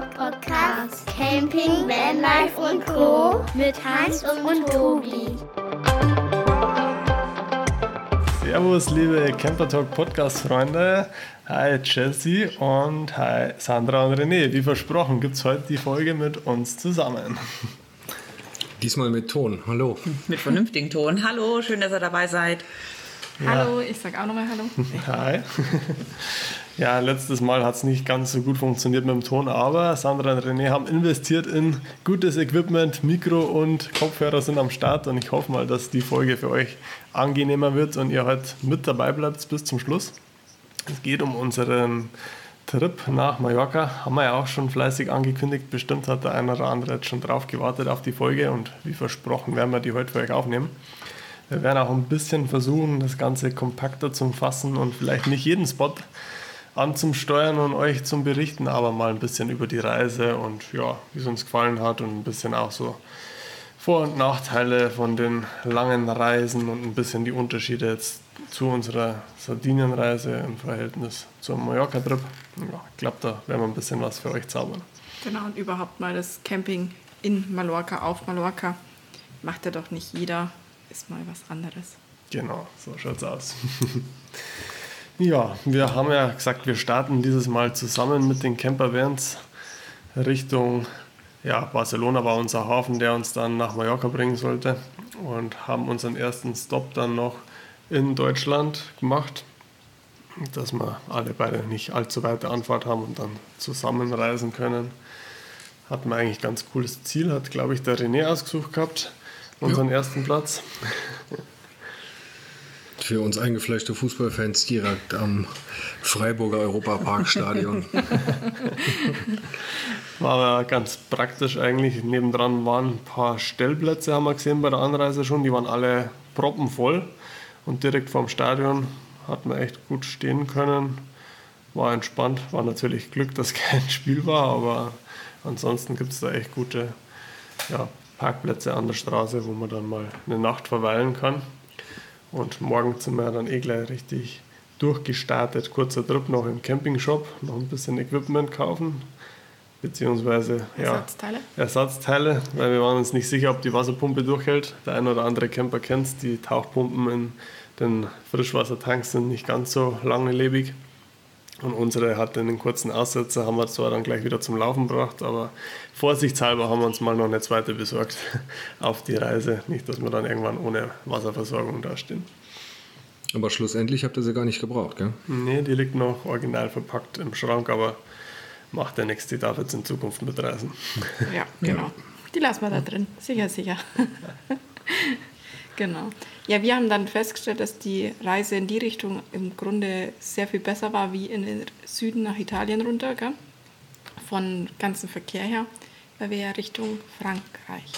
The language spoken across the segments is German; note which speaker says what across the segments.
Speaker 1: Podcast Camping, Vanlife und Co. mit Hans und Tobi.
Speaker 2: Servus, liebe Camper Talk Podcast Freunde. Hi Jesse und hi Sandra und René. Wie versprochen gibt es heute die Folge mit uns zusammen.
Speaker 3: Diesmal mit Ton. Hallo.
Speaker 4: Mit vernünftigem Ton. Hallo, schön, dass ihr dabei seid.
Speaker 5: Ja. Hallo, ich sag auch nochmal Hallo.
Speaker 2: Hi. Ja, letztes Mal hat es nicht ganz so gut funktioniert mit dem Ton, aber Sandra und René haben investiert in gutes Equipment, Mikro und Kopfhörer sind am Start und ich hoffe mal, dass die Folge für euch angenehmer wird und ihr heute mit dabei bleibt bis zum Schluss. Es geht um unseren Trip nach Mallorca. Haben wir ja auch schon fleißig angekündigt. Bestimmt hat der eine oder andere jetzt schon drauf gewartet auf die Folge und wie versprochen werden wir die heute für euch aufnehmen. Wir werden auch ein bisschen versuchen, das Ganze kompakter zu fassen und vielleicht nicht jeden Spot anzusteuern und euch zum Berichten, aber mal ein bisschen über die Reise und ja, wie es uns gefallen hat und ein bisschen auch so Vor- und Nachteile von den langen Reisen und ein bisschen die Unterschiede jetzt zu unserer Sardinienreise im Verhältnis zum Mallorca-Trip. Ja, ich glaube, da werden wir ein bisschen was für euch zaubern.
Speaker 5: Genau, und überhaupt mal das Camping in Mallorca, auf Mallorca. Macht ja doch nicht jeder, ist mal was anderes.
Speaker 2: Genau, so schaut's aus. Ja, wir haben ja gesagt, wir starten dieses Mal zusammen mit den Campervans Richtung ja, Barcelona war unser Hafen, der uns dann nach Mallorca bringen sollte und haben unseren ersten Stop dann noch in Deutschland gemacht, dass wir alle beide nicht allzu weite Anfahrt haben und dann zusammenreisen können. Hatten wir eigentlich ganz cooles Ziel, hat glaube ich der René ausgesucht gehabt, unseren ja. ersten Platz.
Speaker 3: Für uns eingefleischte Fußballfans direkt am Freiburger Europaparkstadion.
Speaker 2: War aber ganz praktisch eigentlich. Nebendran waren ein paar Stellplätze, haben wir gesehen bei der Anreise schon. Die waren alle proppenvoll. Und direkt vorm Stadion hat man echt gut stehen können. War entspannt. War natürlich Glück, dass kein Spiel war, aber ansonsten gibt es da echt gute ja, Parkplätze an der Straße, wo man dann mal eine Nacht verweilen kann. Und morgen sind wir dann eh gleich richtig durchgestartet. Kurzer Trip noch im Campingshop, noch ein bisschen Equipment kaufen, beziehungsweise
Speaker 5: Ersatzteile.
Speaker 2: Ja, Ersatzteile, weil wir waren uns nicht sicher, ob die Wasserpumpe durchhält. Der ein oder andere Camper kennt es, die Tauchpumpen in den Frischwassertanks sind nicht ganz so langlebig. Und unsere hatte einen kurzen Aussetzer, haben wir zwar dann gleich wieder zum Laufen gebracht, aber vorsichtshalber haben wir uns mal noch eine zweite besorgt auf die Reise. Nicht, dass wir dann irgendwann ohne Wasserversorgung dastehen.
Speaker 3: Aber schlussendlich habt ihr sie gar nicht gebraucht, gell?
Speaker 2: Nee, die liegt noch original verpackt im Schrank, aber macht ja nichts, die darf jetzt in Zukunft mitreisen.
Speaker 5: Ja, genau. Ja. Die lassen wir da drin, sicher, sicher. genau. Ja, wir haben dann festgestellt, dass die Reise in die Richtung im Grunde sehr viel besser war wie in den Süden nach Italien runter, gell? von ganzen Verkehr her, weil wir ja Richtung Frankreich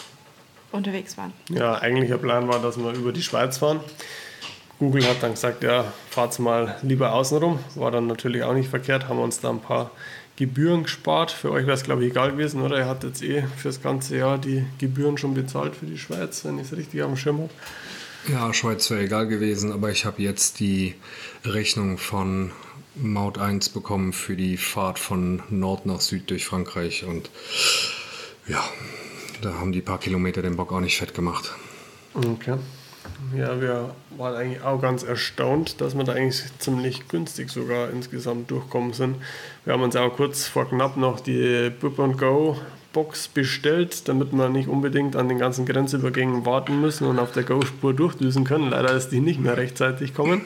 Speaker 5: unterwegs waren.
Speaker 2: Ja, eigentlicher Plan war, dass wir über die Schweiz fahren. Google hat dann gesagt, ja, fahrt mal lieber außenrum. War dann natürlich auch nicht verkehrt, haben uns da ein paar Gebühren gespart. Für euch wäre es, glaube ich, egal gewesen, oder? Ihr habt jetzt eh für das ganze Jahr die Gebühren schon bezahlt für die Schweiz, wenn ich es richtig dem Schirm habe.
Speaker 3: Ja, Schweiz wäre egal gewesen, aber ich habe jetzt die Rechnung von Maut 1 bekommen für die Fahrt von Nord nach Süd durch Frankreich und ja, da haben die paar Kilometer den Bock auch nicht fett gemacht.
Speaker 2: Okay. Ja, wir waren eigentlich auch ganz erstaunt, dass wir da eigentlich ziemlich günstig sogar insgesamt durchkommen sind. Wir haben uns auch kurz vor knapp noch die Book Go Box bestellt, damit wir nicht unbedingt an den ganzen Grenzübergängen warten müssen und auf der Go-Spur durchdüsen können. Leider ist die nicht mehr rechtzeitig kommen.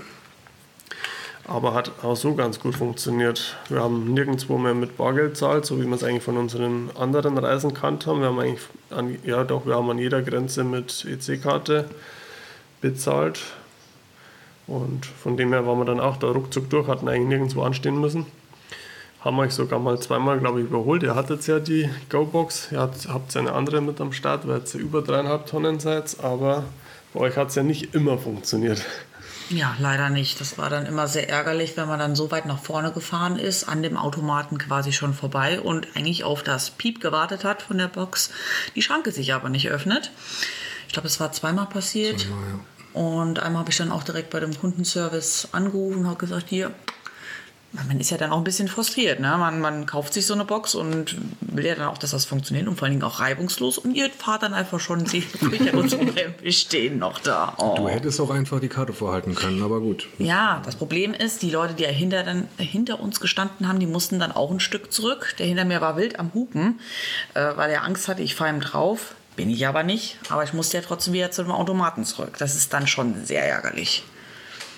Speaker 2: Aber hat auch so ganz gut funktioniert. Wir haben nirgendwo mehr mit Bargeld zahlt, so wie wir es eigentlich von unseren anderen Reisen kannt haben. Wir haben eigentlich an, ja doch, wir haben an jeder Grenze mit EC-Karte bezahlt. Und von dem her waren wir dann auch da ruckzuck durch, hatten eigentlich nirgendwo anstehen müssen haben euch sogar mal zweimal, glaube ich, überholt. Ihr hattet ja die Go-Box, ihr habt, habt eine andere mit am Start, weil ihr über dreieinhalb Tonnen seid, aber bei euch hat es ja nicht immer funktioniert.
Speaker 4: Ja, leider nicht. Das war dann immer sehr ärgerlich, wenn man dann so weit nach vorne gefahren ist, an dem Automaten quasi schon vorbei und eigentlich auf das Piep gewartet hat von der Box, die Schranke sich aber nicht öffnet. Ich glaube, es war zweimal passiert. Zweimal, ja. Und einmal habe ich dann auch direkt bei dem Kundenservice angerufen und habe gesagt, hier, man ist ja dann auch ein bisschen frustriert. Ne? Man, man kauft sich so eine Box und will ja dann auch, dass das funktioniert und vor allen Dingen auch reibungslos. Und ihr fahrt dann einfach schon, sie wir stehen noch da. Oh.
Speaker 3: Du hättest auch einfach die Karte vorhalten können, aber gut.
Speaker 4: Ja, das Problem ist, die Leute, die ja hinter, dann, hinter uns gestanden haben, die mussten dann auch ein Stück zurück. Der hinter mir war wild am Hupen, äh, weil er Angst hatte, ich fahre ihm drauf. Bin ich aber nicht. Aber ich musste ja trotzdem wieder zu dem Automaten zurück. Das ist dann schon sehr ärgerlich.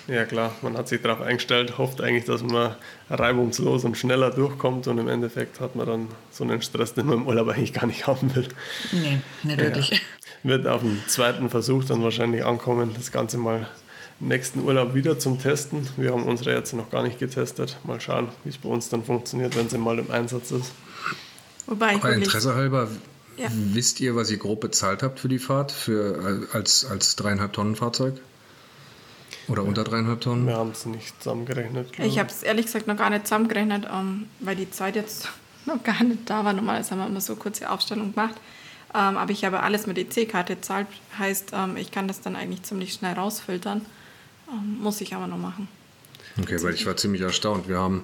Speaker 2: Ja klar, man hat sich darauf eingestellt, hofft eigentlich, dass man reibungslos und schneller durchkommt und im Endeffekt hat man dann so einen Stress, den man im Urlaub eigentlich gar nicht haben will.
Speaker 4: Nee, nicht wirklich. Ja.
Speaker 2: Wird auf dem zweiten Versuch dann wahrscheinlich ankommen, das Ganze mal nächsten Urlaub wieder zum Testen. Wir haben unsere jetzt noch gar nicht getestet. Mal schauen, wie es bei uns dann funktioniert, wenn sie mal im Einsatz ist.
Speaker 3: Wobei ich Interesse halber, ja. wisst ihr, was ihr grob bezahlt habt für die Fahrt, für, als, als dreieinhalb Tonnen Fahrzeug? Oder unter dreieinhalb Tonnen?
Speaker 2: Wir haben es nicht zusammengerechnet.
Speaker 5: Ich habe es ehrlich gesagt noch gar nicht zusammengerechnet, um, ähm, weil die Zeit jetzt noch gar nicht da war. Normalerweise haben wir immer so kurze Aufstellung gemacht. Um, ähm, aber ich habe alles mit EC-Karte gezahlt. Heißt, um, ähm, ich kann das dann eigentlich ziemlich schnell rausfiltern. muss ich aber noch machen.
Speaker 3: Okay, weil ich war ziemlich erstaunt. Wir haben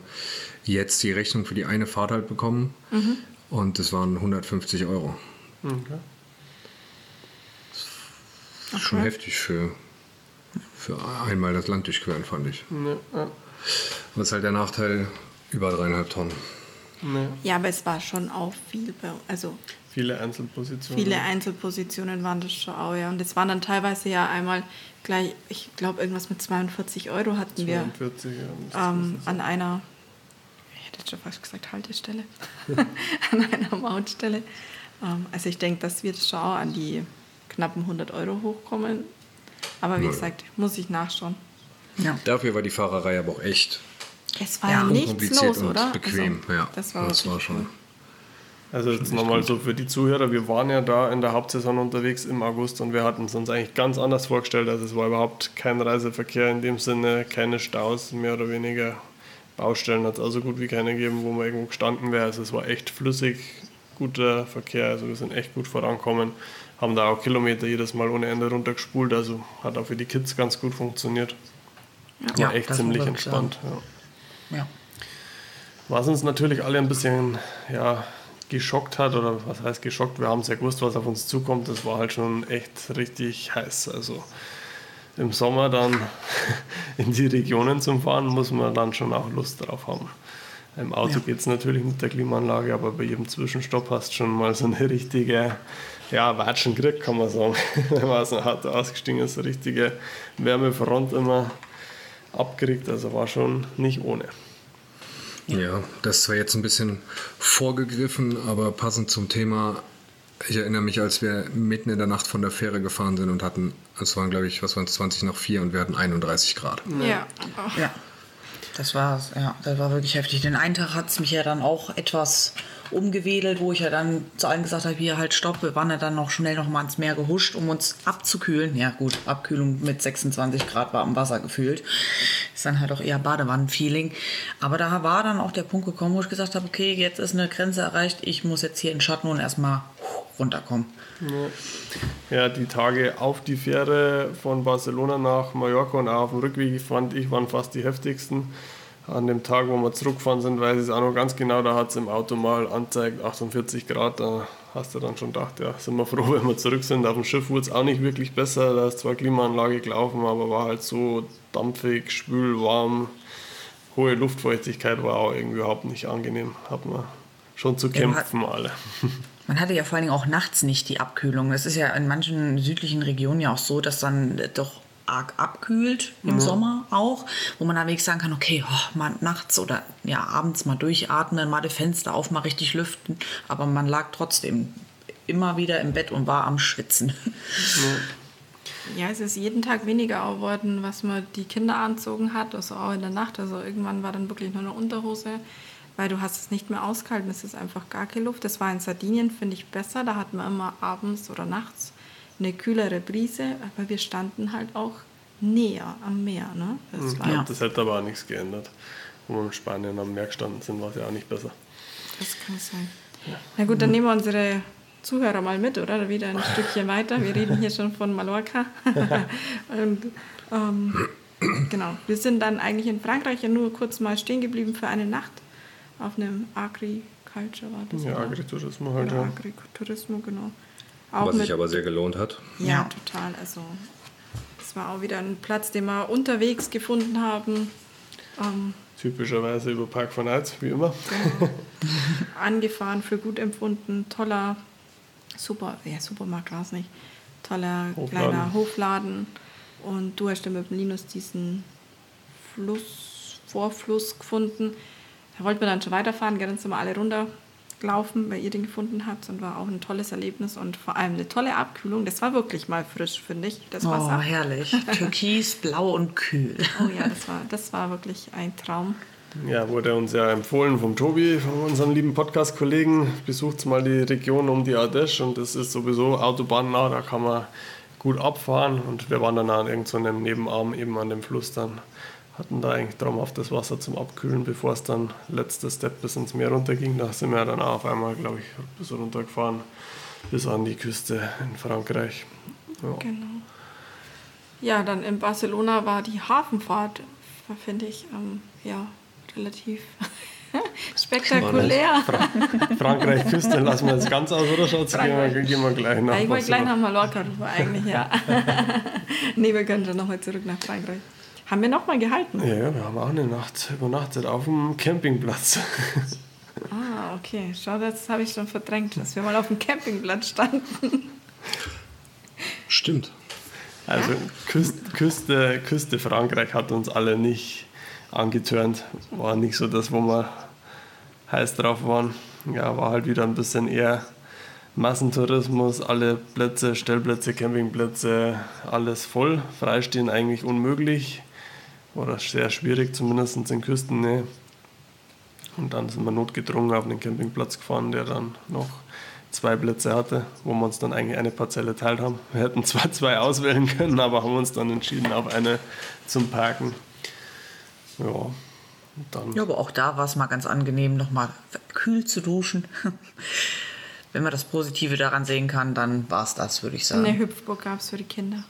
Speaker 3: jetzt die Rechnung für die eine Fahrt halt bekommen mhm. Und das waren 150 Euro. Okay. Das ist schon heftig für für einmal das Land durchqueren, fand ich. Ja, ja. Was ist halt der Nachteil? Über dreieinhalb Tonnen.
Speaker 5: Ja. ja, aber es war schon auch viel, also
Speaker 2: viele Einzelpositionen.
Speaker 5: Viele Einzelpositionen waren das schon auch, ja. Und es waren dann teilweise ja einmal gleich, ich glaube, irgendwas mit 42 Euro hatten 42, wir ja, ähm, an einer, ich hätte schon fast gesagt Haltestelle, an einer Mautstelle. Ähm, also ich denke, dass wir schon an die knappen 100 Euro hochkommen aber wie gesagt, muss ich nachschauen.
Speaker 3: Ja. Dafür war die Fahrerei aber auch echt.
Speaker 5: Es war ja, nichts los, und oder?
Speaker 3: bequem. Also, ja, das war, das war schon.
Speaker 2: Also jetzt nochmal so für die Zuhörer, wir waren ja da in der Hauptsaison unterwegs im August und wir hatten es uns eigentlich ganz anders vorgestellt. Also es war überhaupt kein Reiseverkehr in dem Sinne, keine Staus, mehr oder weniger. Baustellen hat es also gut wie keine gegeben, wo man irgendwo gestanden wäre. Also es war echt flüssig, guter Verkehr, also wir sind echt gut vorankommen haben da auch Kilometer jedes Mal ohne Ende runtergespult, also hat auch für die Kids ganz gut funktioniert. Ja, War echt ziemlich entspannt. Ja. ja. Was uns natürlich alle ein bisschen ja, geschockt hat, oder was heißt geschockt, wir haben es ja gewusst, was auf uns zukommt, das war halt schon echt richtig heiß. Also im Sommer dann in die Regionen zum Fahren, muss man dann schon auch Lust drauf haben. Im Auto ja. geht es natürlich mit der Klimaanlage, aber bei jedem Zwischenstopp hast du schon mal so eine richtige ja, Watschen gekriegt, kann man sagen. Wenn man aus dem Auto ausgestiegen ist, eine richtige Wärmefront immer abgekriegt. Also war schon nicht ohne.
Speaker 3: Ja, das war jetzt ein bisschen vorgegriffen, aber passend zum Thema. Ich erinnere mich, als wir mitten in der Nacht von der Fähre gefahren sind und hatten, es waren glaube ich, was waren es, 20 nach 4 und wir hatten 31 Grad.
Speaker 5: Ja.
Speaker 4: ja. Das war ja, das war wirklich heftig. Den einen Tag hat es mich ja dann auch etwas umgewedelt, wo ich ja dann zu allen gesagt habe, hier halt stopp. Wir waren ja dann noch schnell noch mal ans Meer gehuscht, um uns abzukühlen. Ja gut, Abkühlung mit 26 Grad warmem Wasser gefühlt. Ist dann halt auch eher Badewannenfeeling. Aber da war dann auch der Punkt gekommen, wo ich gesagt habe, okay, jetzt ist eine Grenze erreicht. Ich muss jetzt hier in Schatten und erstmal runterkommen.
Speaker 2: Ja, die Tage auf die Fähre von Barcelona nach Mallorca und auch auf dem Rückweg fand ich waren fast die heftigsten an dem Tag, wo wir zurückgefahren sind, weiß ich es auch noch ganz genau, da hat es im Auto mal angezeigt 48 Grad, da hast du dann schon gedacht, ja, sind wir froh, wenn wir zurück sind. Auf dem Schiff wurde es auch nicht wirklich besser, da ist zwar Klimaanlage gelaufen, aber war halt so dampfig, schwül, warm, hohe Luftfeuchtigkeit war auch irgendwie überhaupt nicht angenehm, hat man schon zu kämpfen alle.
Speaker 4: Man hatte ja vor allen Dingen auch nachts nicht die Abkühlung. Es ist ja in manchen südlichen Regionen ja auch so, dass dann doch arg abkühlt im mhm. Sommer auch, wo man dann wirklich sagen kann, okay, oh, mal nachts oder ja abends mal durchatmen, mal die Fenster auf, mal richtig lüften, aber man lag trotzdem immer wieder im Bett und war am Schwitzen.
Speaker 5: Ja, es ist jeden Tag weniger geworden, was man die Kinder anzogen hat, also auch in der Nacht. Also irgendwann war dann wirklich nur eine Unterhose, weil du hast es nicht mehr ausgehalten. Es ist einfach gar keine Luft. Das war in Sardinien, finde ich, besser. Da hat man immer abends oder nachts eine kühlere Brise, aber wir standen halt auch näher am Meer. Ne?
Speaker 2: Das, mhm. ja. das hätte aber auch nichts geändert. Wo wir in Spanien am Meer gestanden sind, war es ja auch nicht besser.
Speaker 5: Das kann sein. Ja. Na gut, dann nehmen wir unsere Zuhörer mal mit, oder? Wieder ein Stückchen weiter. Wir reden hier schon von Mallorca. Und, ähm, genau. Wir sind dann eigentlich in Frankreich ja nur kurz mal stehen geblieben für eine Nacht auf einem Agriculture war das.
Speaker 2: Ja,
Speaker 5: oder?
Speaker 2: Agritourismus halt, ja.
Speaker 5: Agritourismus, genau. Auch
Speaker 3: Was sich aber sehr gelohnt hat.
Speaker 5: ja,
Speaker 4: Ja.
Speaker 5: total. Also es war auch wieder ein Platz, den wir unterwegs gefunden haben. Ähm,
Speaker 2: Typischerweise über Park von Eitz, wie immer.
Speaker 5: angefahren, für gut empfunden. Toller Super, ja, Supermarkt war es nicht. Toller
Speaker 2: Hofladen.
Speaker 5: kleiner Hofladen. Und du hast dann mit dem Linus diesen Fluss, Vorfluss gefunden. Da wollten wir dann schon weiterfahren, dann sind wir alle runtergelaufen, weil ihr den gefunden habt. Und war auch ein tolles Erlebnis und vor allem eine tolle Abkühlung. Das war wirklich mal frisch, finde ich, das
Speaker 4: Oh,
Speaker 5: Wasser.
Speaker 4: herrlich. Türkis, blau und kühl.
Speaker 5: Oh ja, das war, das war wirklich ein Traum.
Speaker 2: Ja, wurde uns ja empfohlen vom Tobi, von unserem lieben Podcast-Kollegen. Besucht mal die Region um die Ardèche und das ist sowieso autobahnnah, da kann man gut abfahren. Und wir waren dann an irgendeinem Nebenarm eben an dem Fluss dann. Hatten da eigentlich traumhaft das Wasser zum Abkühlen, bevor es dann letzter Step bis ins Meer runterging. Da sind wir dann auch auf einmal, glaube ich, bis runtergefahren bis an die Küste in Frankreich. Ja.
Speaker 5: Genau. Ja, dann in Barcelona war die Hafenfahrt, finde ich, ähm, ja, relativ spektakulär.
Speaker 2: Frankreich Küste lassen wir jetzt ganz aus, oder Schatz? Gehen wir, gehen wir gleich nach
Speaker 5: Ja, ich wollte gleich nach Mallorca rüber eigentlich, ja. nee, wir können schon nochmal zurück nach Frankreich. Haben wir nochmal gehalten?
Speaker 2: Ja, ja, wir haben auch eine Nacht übernachtet auf dem Campingplatz.
Speaker 5: Ah, okay. Schau, das habe ich schon verdrängt, dass wir mal auf dem Campingplatz standen.
Speaker 3: Stimmt.
Speaker 2: Also Küste, Küste, Küste Frankreich hat uns alle nicht angetörnt. War nicht so das, wo wir heiß drauf waren. Ja, war halt wieder ein bisschen eher Massentourismus, alle Plätze, Stellplätze, Campingplätze, alles voll. Freistehen eigentlich unmöglich. Oder sehr schwierig, zumindest in Küstennähe. Und dann sind wir notgedrungen auf den Campingplatz gefahren, der dann noch zwei Plätze hatte, wo wir uns dann eigentlich eine Parzelle teilt haben. Wir hätten zwar zwei auswählen können, aber haben uns dann entschieden, auf eine zum Parken. Ja, dann
Speaker 4: Ja, aber auch da war es mal ganz angenehm, nochmal kühl zu duschen. Wenn man das Positive daran sehen kann, dann war es das, würde ich sagen.
Speaker 5: Eine Hüpfburg gab es für die Kinder.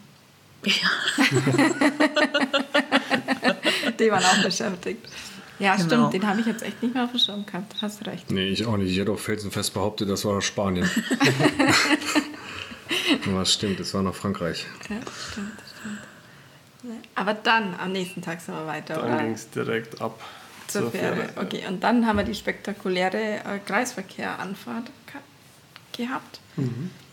Speaker 4: Ja.
Speaker 5: Die waren auch beschäftigt. Ja,
Speaker 4: Genau.
Speaker 5: stimmt, den habe ich jetzt echt nicht mehr auf dem Schirm gehabt. Hast du recht.
Speaker 3: Nee, ich auch nicht. Ich hätte auch felsenfest behauptet, das war Spanien. Aber es stimmt, es war noch Frankreich.
Speaker 5: Ja, stimmt, stimmt. Aber dann, am nächsten Tag sind wir weiter,
Speaker 2: dann
Speaker 5: oder?
Speaker 2: ging es direkt ab
Speaker 5: Zur Fähre. Okay, und dann haben wir die spektakuläre äh, Kreisverkehranfahrt ge- gehabt.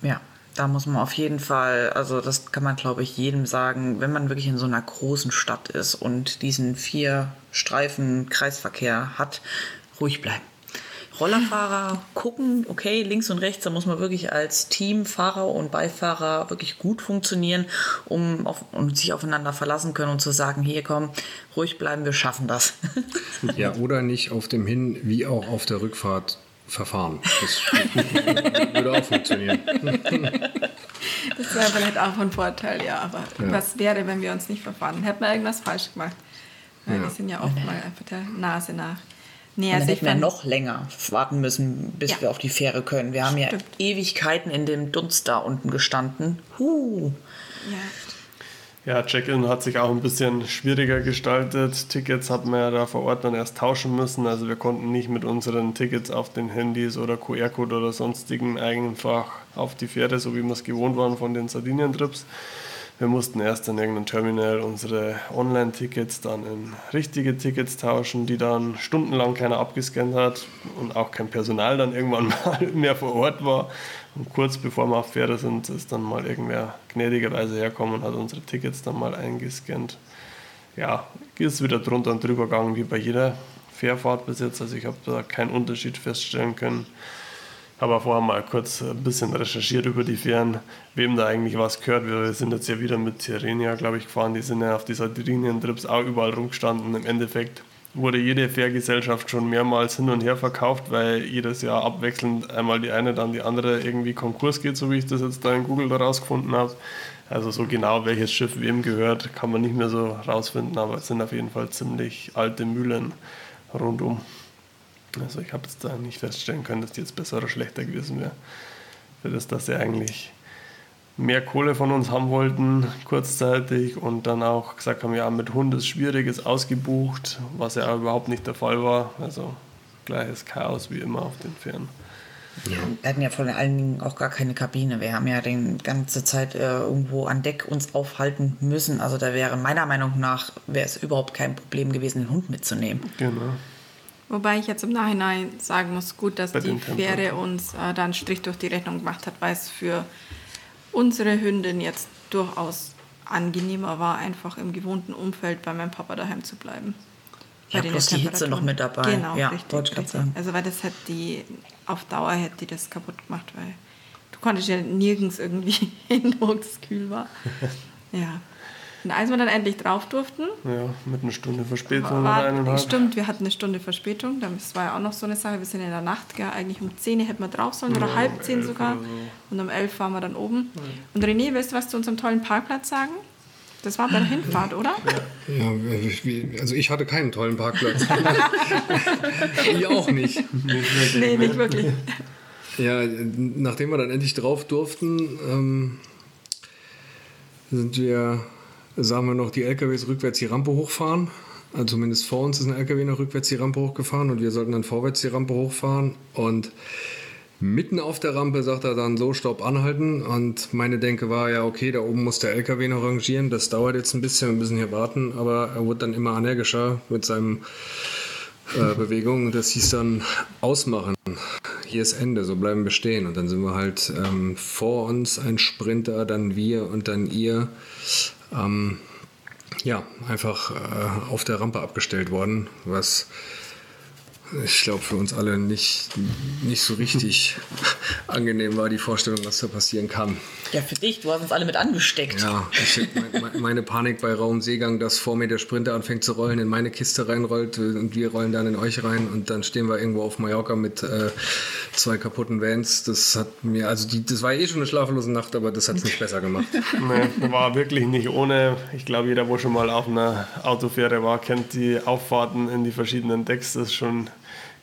Speaker 4: Ja, da muss man auf jeden Fall, also das kann man glaube ich jedem sagen, wenn man wirklich in so einer großen Stadt ist und diesen vier Streifen Kreisverkehr hat, ruhig bleiben. Rollerfahrer gucken, okay, links und rechts, da muss man wirklich als Team, Fahrer und Beifahrer wirklich gut funktionieren, um auf, und sich aufeinander verlassen können und zu sagen, hier komm, ruhig bleiben, wir schaffen das.
Speaker 3: Ja, oder nicht auf dem Hin- wie auch auf der Rückfahrt verfahren. Das würde auch funktionieren.
Speaker 5: Das wäre vielleicht auch ein Vorteil, ja. Aber was wäre, wenn wir uns nicht verfahren? Hätten wir irgendwas falsch gemacht? Weil
Speaker 3: Ja.
Speaker 5: wir sind ja oft mal einfach der Nase nach. Nee,
Speaker 4: dann
Speaker 5: also ich
Speaker 4: hätten wir noch länger warten müssen, bis
Speaker 5: Ja.
Speaker 4: wir auf die Fähre können. Wir haben ja
Speaker 5: Stimmt.
Speaker 4: Ewigkeiten in dem Dunst da unten gestanden. Huh.
Speaker 5: Ja,
Speaker 2: Ja, Check-in hat sich auch ein bisschen schwieriger gestaltet. Tickets hatten wir ja da vor Ort dann erst tauschen müssen. Also wir konnten nicht mit unseren Tickets auf den Handys oder QR-Code oder sonstigen einfach auf die Fähre, so wie wir es gewohnt waren von den Sardinien-Trips. Wir mussten erst an irgendeinem Terminal unsere Online-Tickets dann in richtige Tickets tauschen, die dann stundenlang keiner abgescannt hat und auch kein Personal dann irgendwann mal mehr vor Ort war. Und kurz bevor wir auf Fähre sind, ist dann mal irgendwer gnädigerweise herkommen und hat unsere Tickets dann mal eingescannt. Ja, ist wieder drunter und drüber gegangen wie bei jeder Fährfahrt bis jetzt. Also ich habe da keinen Unterschied feststellen können. Habe vorher mal kurz ein bisschen recherchiert über die Fähren, wem da eigentlich was gehört. Wir sind jetzt ja wieder mit Tirrenia, glaube ich, gefahren. Die sind ja auf die Sardinien-Trips auch überall rumgestanden. Im Endeffekt wurde jede Fährgesellschaft schon mehrmals hin und her verkauft, weil jedes Jahr abwechselnd einmal die eine, dann die andere irgendwie Konkurs geht, so wie ich das jetzt da in Google da rausgefunden habe. Also so genau, welches Schiff wem gehört, kann man nicht mehr so rausfinden, aber es sind auf jeden Fall ziemlich alte Mühlen rundum. Also ich habe jetzt da nicht feststellen können, dass die jetzt besser oder schlechter gewesen wäre. Für das, dass sie eigentlich mehr Kohle von uns haben wollten, kurzzeitig, und dann auch gesagt haben, ja, mit Hund ist schwierig, ist ausgebucht, was ja überhaupt nicht der Fall war. Also gleiches Chaos wie immer auf den Fähren.
Speaker 4: Ja. Wir hatten ja vor allen Dingen auch gar keine Kabine. Wir haben ja die ganze Zeit äh, irgendwo an Deck uns aufhalten müssen. Also da wäre meiner Meinung nach wäre es überhaupt kein Problem gewesen, den Hund mitzunehmen.
Speaker 2: Genau.
Speaker 5: Wobei ich jetzt im Nachhinein sagen muss, gut, dass Bei die Fähre uns äh, da einen Strich durch die Rechnung gemacht hat, weil es für unsere Hündin jetzt durchaus angenehmer war, einfach im gewohnten Umfeld bei meinem Papa daheim zu bleiben.
Speaker 4: Ja, plus die Hitze noch mit dabei.
Speaker 5: Genau,
Speaker 4: ja,
Speaker 5: richtig. richtig. Also weil das hat die, auf Dauer hätte die das kaputt gemacht, weil du konntest ja nirgends irgendwie hin, wo es kühl war. ja. Und als wir dann endlich drauf durften.
Speaker 2: Ja, mit einer Stunde Verspätung
Speaker 5: war, oder eineinhalb. Stimmt, wir hatten eine Stunde Verspätung. Das war ja auch noch so eine Sache. Wir sind in der Nacht, gell, eigentlich um 10 hätten wir drauf sollen oder ja, halb 10 sogar. So. Und um 11 waren wir dann oben. Ja. Und René, willst du was zu unserem tollen Parkplatz sagen? Das war bei der Hinfahrt, oder?
Speaker 3: Ja, also ich hatte keinen tollen Parkplatz. Ihr auch nicht.
Speaker 5: Nee, nicht wirklich.
Speaker 3: Ja, nachdem wir dann endlich drauf durften, ähm, sind wir sagen wir noch, die LKWs rückwärts die Rampe hochfahren. Also zumindest vor uns ist ein LKW noch rückwärts die Rampe hochgefahren und wir sollten dann vorwärts die Rampe hochfahren. Und mitten auf der Rampe sagt er dann so, Stopp, anhalten. Und meine Denke war ja, okay, da oben muss der LKW noch rangieren. Das dauert jetzt ein bisschen, wir müssen hier warten. Aber er wurde dann immer energischer mit seinen äh, Bewegungen. Das hieß dann ausmachen. Hier ist Ende, so bleiben wir stehen. Und dann sind wir halt ähm, vor uns ein Sprinter, dann wir und dann ihr ähm, ja, einfach äh, auf der Rampe abgestellt worden, was ich glaube, für uns alle nicht, nicht so richtig angenehm war, die Vorstellung, was da passieren kann.
Speaker 4: Ja, für dich, du hast uns alle mit angesteckt.
Speaker 3: Ja, ich, meine Panik bei Raumseegang, dass vor mir der Sprinter anfängt zu rollen, in meine Kiste reinrollt und wir rollen dann in euch rein und dann stehen wir irgendwo auf Mallorca mit äh, zwei kaputten Vans. Das hat mir, also die, das war eh schon eine schlaflose Nacht, aber das hat es nicht besser gemacht.
Speaker 2: Nee, war wirklich nicht ohne. Ich glaube, jeder, wo schon mal auf einer Autofähre war, kennt die Auffahrten in die verschiedenen Decks. Das ist schon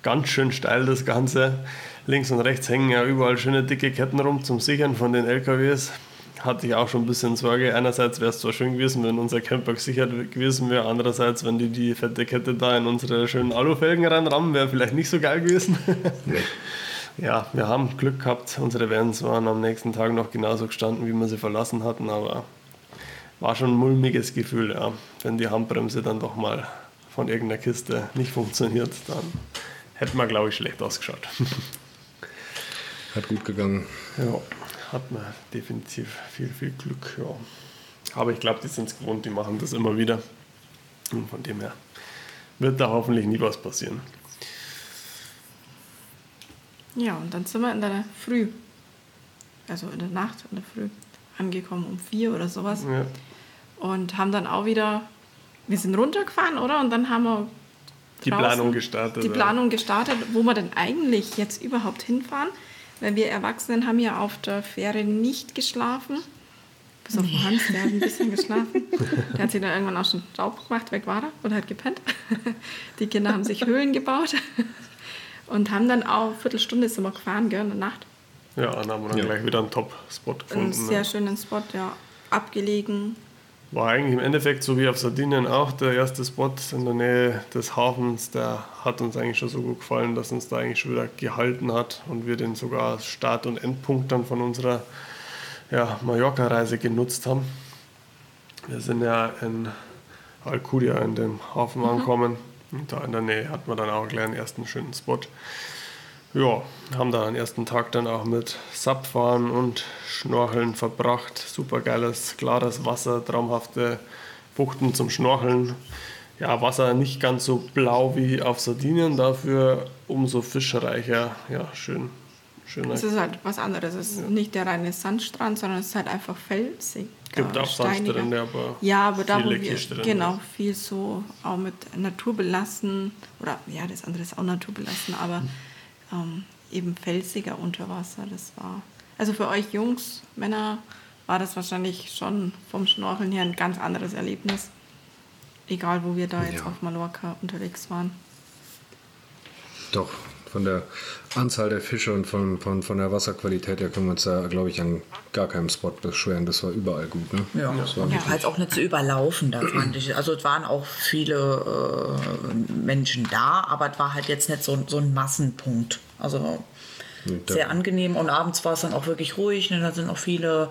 Speaker 2: ganz schön steil, das Ganze. Links und rechts hängen ja überall schöne dicke Ketten rum zum Sichern von den LKWs. Hatte ich auch schon ein bisschen Sorge. Einerseits wäre es zwar schön gewesen, wenn unser Camper gesichert gewesen wäre. Andererseits, wenn die die fette Kette da in unsere schönen Alufelgen reinrammen, wäre vielleicht nicht so geil gewesen. Nee. ja, wir haben Glück gehabt. Unsere Vans waren am nächsten Tag noch genauso gestanden, wie wir sie verlassen hatten. Aber war schon ein mulmiges Gefühl, ja. Wenn die Handbremse dann doch mal von irgendeiner Kiste nicht funktioniert, dann hätte man, glaube ich, schlecht ausgeschaut.
Speaker 3: Hat gut gegangen.
Speaker 2: Ja, hat man definitiv viel, viel Glück. Ja. Aber ich glaube, die sind es gewohnt, die machen das immer wieder. Und von dem her wird da hoffentlich nie was passieren.
Speaker 5: Ja, und dann sind wir in der Früh, also in der Nacht, in der Früh, angekommen um vier oder sowas. Ja. Und haben dann auch wieder, wir sind runtergefahren, oder? Und dann haben wir
Speaker 2: die Planung gestartet.
Speaker 5: Die Planung gestartet, wo wir denn eigentlich jetzt überhaupt hinfahren. Weil wir Erwachsenen haben ja auf der Fähre nicht geschlafen. Bis auf nee. Hans, der hat ein bisschen geschlafen. Der hat sich dann irgendwann auch schon Staub gemacht, weg war er und hat gepennt. Die Kinder haben sich Höhlen gebaut und haben dann auch eine Viertelstunde sind wir gefahren, gell, in der Nacht.
Speaker 2: Ja, dann haben wir dann ja. gleich wieder einen Top-Spot gefunden. Einen
Speaker 5: sehr ne? schönen Spot, ja. Abgelegen,
Speaker 2: war eigentlich im Endeffekt so wie auf Sardinien auch der erste Spot in der Nähe des Hafens. Der hat uns eigentlich schon so gut gefallen, dass uns da eigentlich schon wieder gehalten hat und wir den sogar als Start- und Endpunkt dann von unserer ja, Mallorca-Reise genutzt haben. Wir sind ja in Alcudia in dem Hafen mhm. angekommen und da in der Nähe hatten wir dann auch gleich einen ersten schönen Spot ja, haben da den ersten Tag dann auch mit Subfahren und Schnorcheln verbracht. Super geiles, klares Wasser, traumhafte Buchten zum Schnorcheln. Ja, Wasser nicht ganz so blau wie auf Sardinien, dafür umso fischreicher. Ja, schön.
Speaker 5: Schöner. Es ist halt was anderes. Es ist ja. nicht der reine Sandstrand, sondern es ist halt einfach felsig.
Speaker 2: Gibt auch Sand drin, aber
Speaker 5: ja, aber da, wo wir, genau, viel so auch mit Natur belassen, oder ja, das andere ist auch Natur belassen, aber hm ähm, eben felsiger unter Wasser. Das war, also für euch Jungs, Männer, war das wahrscheinlich schon vom Schnorcheln her ein ganz anderes Erlebnis. Egal, wo wir da jetzt ja. auf Mallorca unterwegs waren.
Speaker 3: Doch, von der Anzahl der Fische und von, von, von der Wasserqualität her können wir uns da, glaube ich, an gar keinem Spot beschweren. Das war überall gut. Ne?
Speaker 4: Ja,
Speaker 3: das war
Speaker 4: und
Speaker 3: wirklich-
Speaker 4: halt auch nicht zu überlaufen, da fand ich. Also es waren auch viele äh, Menschen da, aber es war halt jetzt nicht so, so ein Massenpunkt. Also sehr angenehm und abends war es dann auch wirklich ruhig. Ne? Da sind auch viele,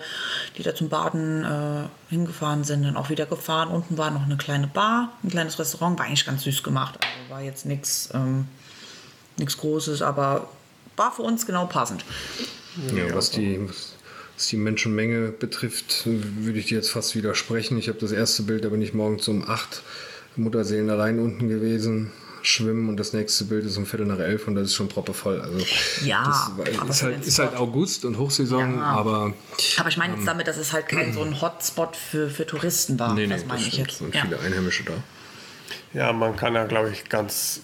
Speaker 4: die da zum Baden äh, hingefahren sind, dann auch wieder gefahren. Unten war noch eine kleine Bar, ein kleines Restaurant, war eigentlich ganz süß gemacht. Also war jetzt nichts ähm, nichts Großes, aber war für uns genau passend.
Speaker 3: Ja, was die, was die Menschenmenge betrifft, würde ich dir jetzt fast widersprechen. Ich habe das erste Bild, da bin ich morgens um 8 Mutterseelen allein unten gewesen, schwimmen und das nächste Bild ist um Viertel nach elf und das ist schon proppevoll. Also
Speaker 4: Ja,
Speaker 3: das ist, halt, ist halt. August und Hochsaison,
Speaker 4: Ja.
Speaker 3: aber
Speaker 4: Aber ich meine jetzt damit, dass es halt kein so ein Hotspot für, für Touristen war.
Speaker 3: nee, nee,
Speaker 4: das meine
Speaker 3: das
Speaker 4: ich jetzt.
Speaker 3: sind
Speaker 4: Ja.
Speaker 3: viele Einheimische da.
Speaker 2: Ja, man kann ja, glaube ich, ganz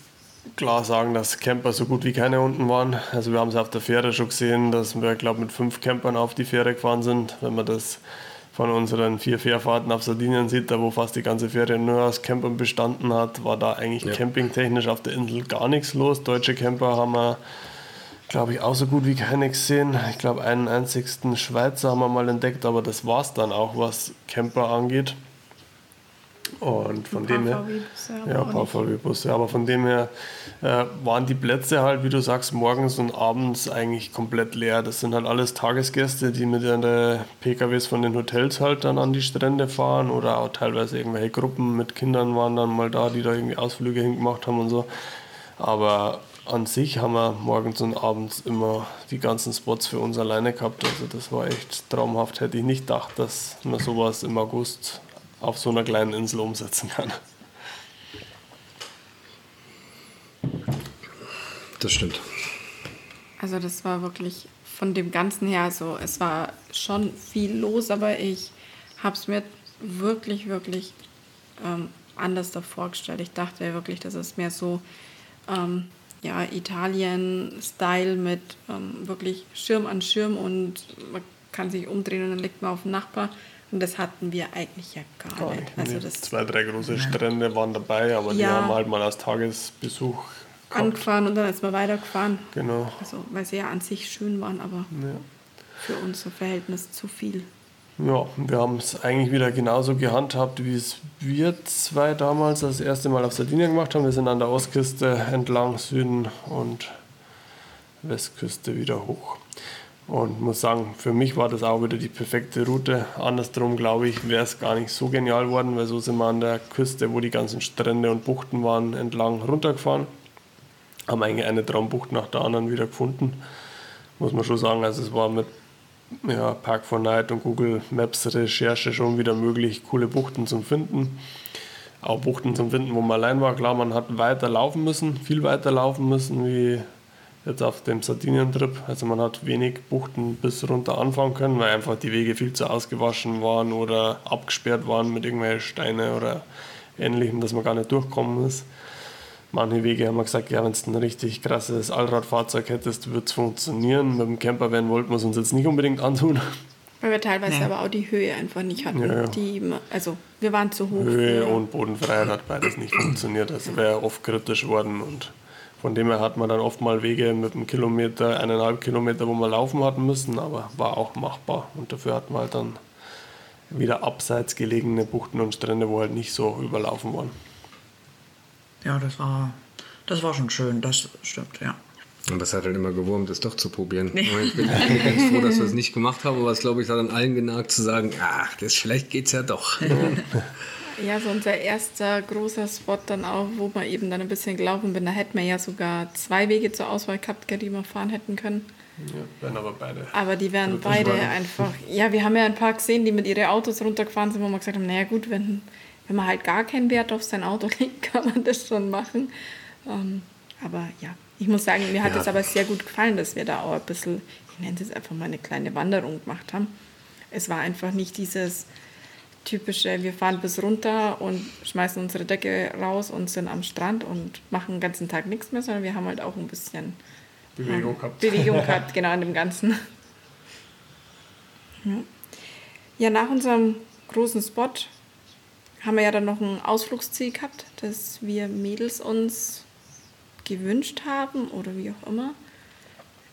Speaker 2: klar sagen, dass Camper so gut wie keine unten waren. Also wir haben es auf der Fähre schon gesehen, dass wir, glaube mit fünf Campern auf die Fähre gefahren sind. Wenn man das von unseren vier Fährfahrten auf Sardinien sieht, da wo fast die ganze Fähre nur aus Campern bestanden hat, war da eigentlich
Speaker 3: Ja.
Speaker 2: campingtechnisch auf der Insel gar nichts los. Deutsche Camper haben wir, glaube ich, auch so gut wie keine gesehen. Ich glaube, einen einzigsten Schweizer haben wir mal entdeckt, aber das war es dann auch, was Camper angeht. Und von dem her. Ja, ein paar. VW-Busse. Aber von dem her äh, waren die Plätze halt, wie du sagst, morgens und abends eigentlich komplett leer. Das sind halt alles Tagesgäste, die mit ihren PKWs von den Hotels halt dann an die Strände fahren oder auch teilweise irgendwelche Gruppen mit Kindern waren dann mal da, die da irgendwie Ausflüge hingemacht haben und so. Aber an sich haben wir morgens und abends immer die ganzen Spots für uns alleine gehabt. Also das war echt traumhaft. Hätte ich nicht gedacht, dass man sowas im August auf so einer kleinen Insel umsetzen kann.
Speaker 3: Das stimmt.
Speaker 5: Also das war wirklich von dem Ganzen her so, es war schon viel los, aber ich habe es mir wirklich, wirklich ähm, anders davor gestellt. Ich dachte wirklich, das ist mehr so ähm, ja, Italien-Style mit ähm, wirklich Schirm an Schirm und man kann sich umdrehen und dann liegt man auf dem Nachbar. Und das hatten wir eigentlich ja gar,
Speaker 2: Gar
Speaker 5: nicht. Also das
Speaker 2: Zwei, drei große Strände waren dabei, aber die
Speaker 5: Ja.
Speaker 2: haben halt mal als Tagesbesuch gehabt.
Speaker 5: angefahren und dann ist man weitergefahren.
Speaker 2: Genau.
Speaker 5: Also, weil sie ja an sich schön waren, aber
Speaker 2: Ja.
Speaker 5: für unser Verhältnis zu viel.
Speaker 2: Ja, wir haben es eigentlich wieder genauso gehandhabt, wie es wir zwei damals das erste Mal auf Sardinien gemacht haben. Wir sind an der Ostküste entlang, Süden und Westküste wieder hoch. Und muss sagen, für mich war das auch wieder die perfekte Route. Andersrum, glaube ich, wäre es gar nicht so genial worden, weil so sind wir an der Küste, wo die ganzen Strände und Buchten waren, entlang runtergefahren. Haben eigentlich eine Traumbucht nach der anderen wieder gefunden. Muss man schon sagen, also es war mit ja, Park 4 Night und Google Maps Recherche schon wieder möglich, coole Buchten zum Finden. Auch Buchten zum Finden, wo man allein war. Klar, man hat weiter laufen müssen, viel weiter laufen müssen wie jetzt auf dem Sardinien-Trip. Also man hat wenig Buchten bis runter anfangen können, weil einfach die Wege viel zu ausgewaschen waren oder abgesperrt waren mit irgendwelchen Steinen oder ähnlichem, dass man gar nicht durchkommen ist. Manche Wege haben wir gesagt, ja, wenn du ein richtig krasses Allradfahrzeug hättest, würde es funktionieren. Mit dem Campervan wollten wir es uns jetzt nicht unbedingt antun.
Speaker 5: Weil wir teilweise
Speaker 4: Nee.
Speaker 5: aber auch die Höhe einfach nicht hatten.
Speaker 2: Ja, ja.
Speaker 5: Die, also wir waren zu hoch.
Speaker 2: Höhe und Bodenfreiheit hat beides nicht funktioniert. Das wäre oft kritisch worden und von dem her hat man dann oft mal Wege mit einem Kilometer, eineinhalb Kilometer, wo wir laufen hatten müssen, aber war auch machbar. Und dafür hatten wir halt dann wieder abseits gelegene Buchten und Strände, wo halt nicht so überlaufen waren.
Speaker 4: Ja, das war, das war schon schön, das stimmt, ja.
Speaker 3: Und das hat halt immer gewurmt, das doch zu probieren. Und Ich bin ganz froh, dass wir es nicht gemacht haben, aber es glaube ich hat an allen genagt zu sagen, ach, das, vielleicht geht's ja doch.
Speaker 5: Ja, so unser erster großer Spot dann auch, wo wir eben dann ein bisschen gelaufen bin, da hätten wir ja sogar zwei Wege zur Auswahl gehabt, die wir fahren hätten können.
Speaker 2: Ja, werden aber beide.
Speaker 5: Aber die wären beide
Speaker 2: waren.
Speaker 5: einfach. Ja, wir haben ja ein paar gesehen, die mit ihren Autos runtergefahren sind, wo wir gesagt haben, naja gut, wenn, wenn man halt gar keinen Wert auf sein Auto legt, kann man das schon machen. Ähm, aber ja, ich muss sagen, mir hat
Speaker 3: Ja.
Speaker 5: es aber sehr gut gefallen, dass wir da auch ein bisschen, ich nenne es jetzt einfach mal eine kleine Wanderung gemacht haben. Es war einfach nicht dieses typische, wir fahren bis runter und schmeißen unsere Decke raus und sind am Strand und machen den ganzen Tag nichts mehr, sondern wir haben halt auch ein bisschen
Speaker 2: Bewegung gehabt.
Speaker 5: Bewegung gehabt, genau an dem Ganzen. Ja. ja, nach unserem großen Spot haben wir ja dann noch ein Ausflugsziel gehabt, das wir Mädels uns gewünscht haben oder wie auch immer.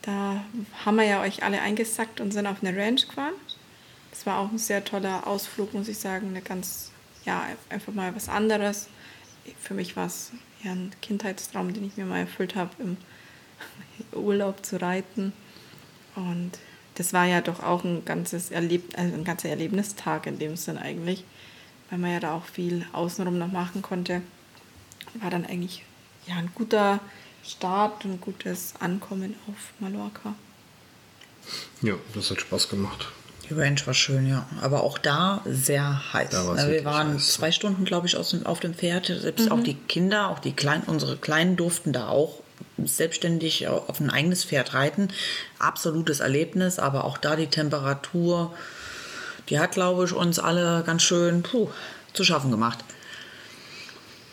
Speaker 5: Da haben wir ja euch alle eingesackt und sind auf eine Ranch gefahren. Das war auch ein sehr toller Ausflug, muss ich sagen. Eine ganz, ja, einfach mal was anderes. Für mich war es ja ein Kindheitstraum, den ich mir mal erfüllt habe, im Urlaub zu reiten. Und das war ja doch auch ein ganzes Erleb also ein ganzer Erlebnistag in dem Sinn eigentlich, weil man ja da auch viel außenrum noch machen konnte. War dann eigentlich ja ein guter Start, ein gutes Ankommen auf Mallorca.
Speaker 3: Ja, das hat Spaß gemacht.
Speaker 4: Die Range war schön, ja. Aber auch da sehr heiß.
Speaker 3: Da
Speaker 4: Also wir waren
Speaker 3: heiß,
Speaker 4: zwei Stunden, glaube ich, aus dem, auf dem Pferd. Selbst auch die Kinder, auch die Kleinen, unsere Kleinen durften da auch selbstständig auf ein eigenes Pferd reiten. Absolutes Erlebnis, aber auch da die Temperatur, die hat, glaube ich, uns alle ganz schön puh, zu schaffen gemacht.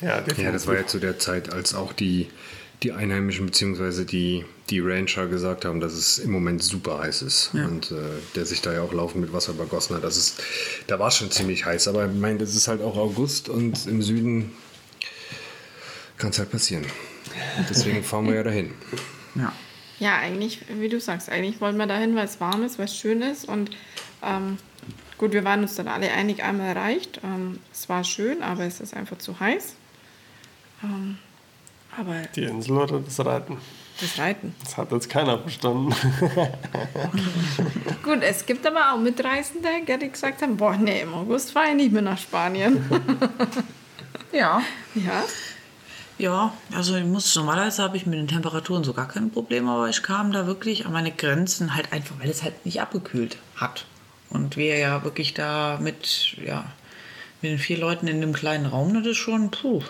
Speaker 2: Ja, definitiv.
Speaker 3: Ja, das war ja zu der Zeit, als auch die, die Einheimischen bzw. Die, die Rancher gesagt haben, dass es im Moment super heiß ist. Und äh, der sich da ja auch laufend mit Wasser übergossen hat. Das ist, da war es schon ziemlich heiß. Aber ich meine, das ist halt auch August und im Süden kann es halt passieren. Deswegen fahren wir ja dahin.
Speaker 4: Ja.
Speaker 5: Ja, eigentlich, wie du sagst, eigentlich wollen wir dahin, weil es warm ist, weil es schön ist. Und ähm, gut, wir waren uns dann alle einig, einmal reicht. Ähm, es war schön, aber es ist einfach zu heiß. Ähm, aber
Speaker 2: Die Insel oder das Reiten?
Speaker 5: das Reiten.
Speaker 2: Das hat jetzt keiner verstanden.
Speaker 5: Gut, es gibt aber auch Mitreisende, die gesagt haben, boah, nee, im August fahre ich nicht mehr nach Spanien.
Speaker 4: Ja.
Speaker 5: ja,
Speaker 4: Ja, also ich muss normalerweise habe ich mit den Temperaturen so gar kein Problem, aber ich kam da wirklich an meine Grenzen halt einfach, weil es halt nicht abgekühlt hat. Und wir ja wirklich da mit, ja, mit den vier Leuten in einem kleinen Raum, das ist schon, puh.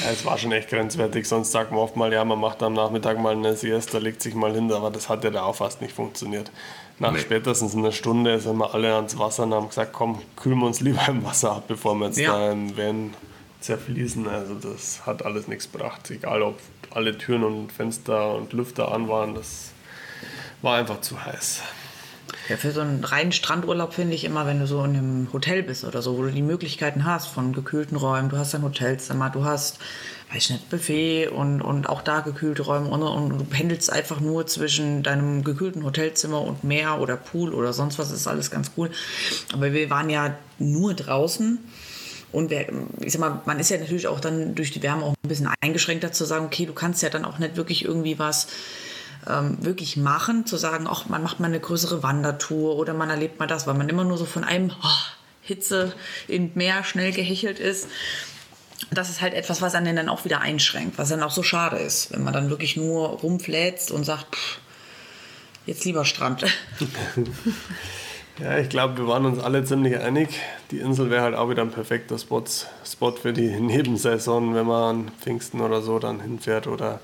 Speaker 2: Ja, es war schon echt grenzwertig. Sonst sagt man oft mal, ja, man macht am Nachmittag mal eine Siesta, legt sich mal hin, aber das hat ja da auch fast nicht funktioniert. Nach
Speaker 3: Nee.
Speaker 2: spätestens einer Stunde sind wir alle ans Wasser und haben gesagt, komm, kühlen wir uns lieber im Wasser ab, bevor wir jetzt
Speaker 4: Ja.
Speaker 2: da im Van zerfließen. Also das hat alles nichts gebracht. Egal, ob alle Türen und Fenster und Lüfter an waren, das war einfach zu heiß.
Speaker 4: Ja, für so einen reinen Strandurlaub finde ich immer, wenn du so in einem Hotel bist oder so, wo du die Möglichkeiten hast von gekühlten Räumen, du hast ein Hotelzimmer, du hast, weiß ich nicht, Buffet und, und auch da gekühlte Räume und, und du pendelst einfach nur zwischen deinem gekühlten Hotelzimmer und Meer oder Pool oder sonst was, ist alles ganz cool. Aber wir waren ja nur draußen. Und wer, ich sag mal, man ist ja natürlich auch dann durch die Wärme auch ein bisschen eingeschränkter zu sagen, okay, du kannst ja dann auch nicht wirklich irgendwie was ähm, wirklich machen, zu sagen, ach, man macht mal eine größere Wandertour oder man erlebt mal das, weil man immer nur so von einem oh, Hitze in Meer schnell gehechelt ist. Das ist halt etwas, was einen dann auch wieder einschränkt, was dann auch so schade ist, wenn man dann wirklich nur rumfläzt und sagt, pff, jetzt lieber Strand.
Speaker 2: Ja, ich glaube, wir waren uns alle ziemlich einig. Die Insel wäre halt auch wieder ein perfekter Spot, Spot für die Nebensaison, wenn man an Pfingsten oder so dann hinfährt oder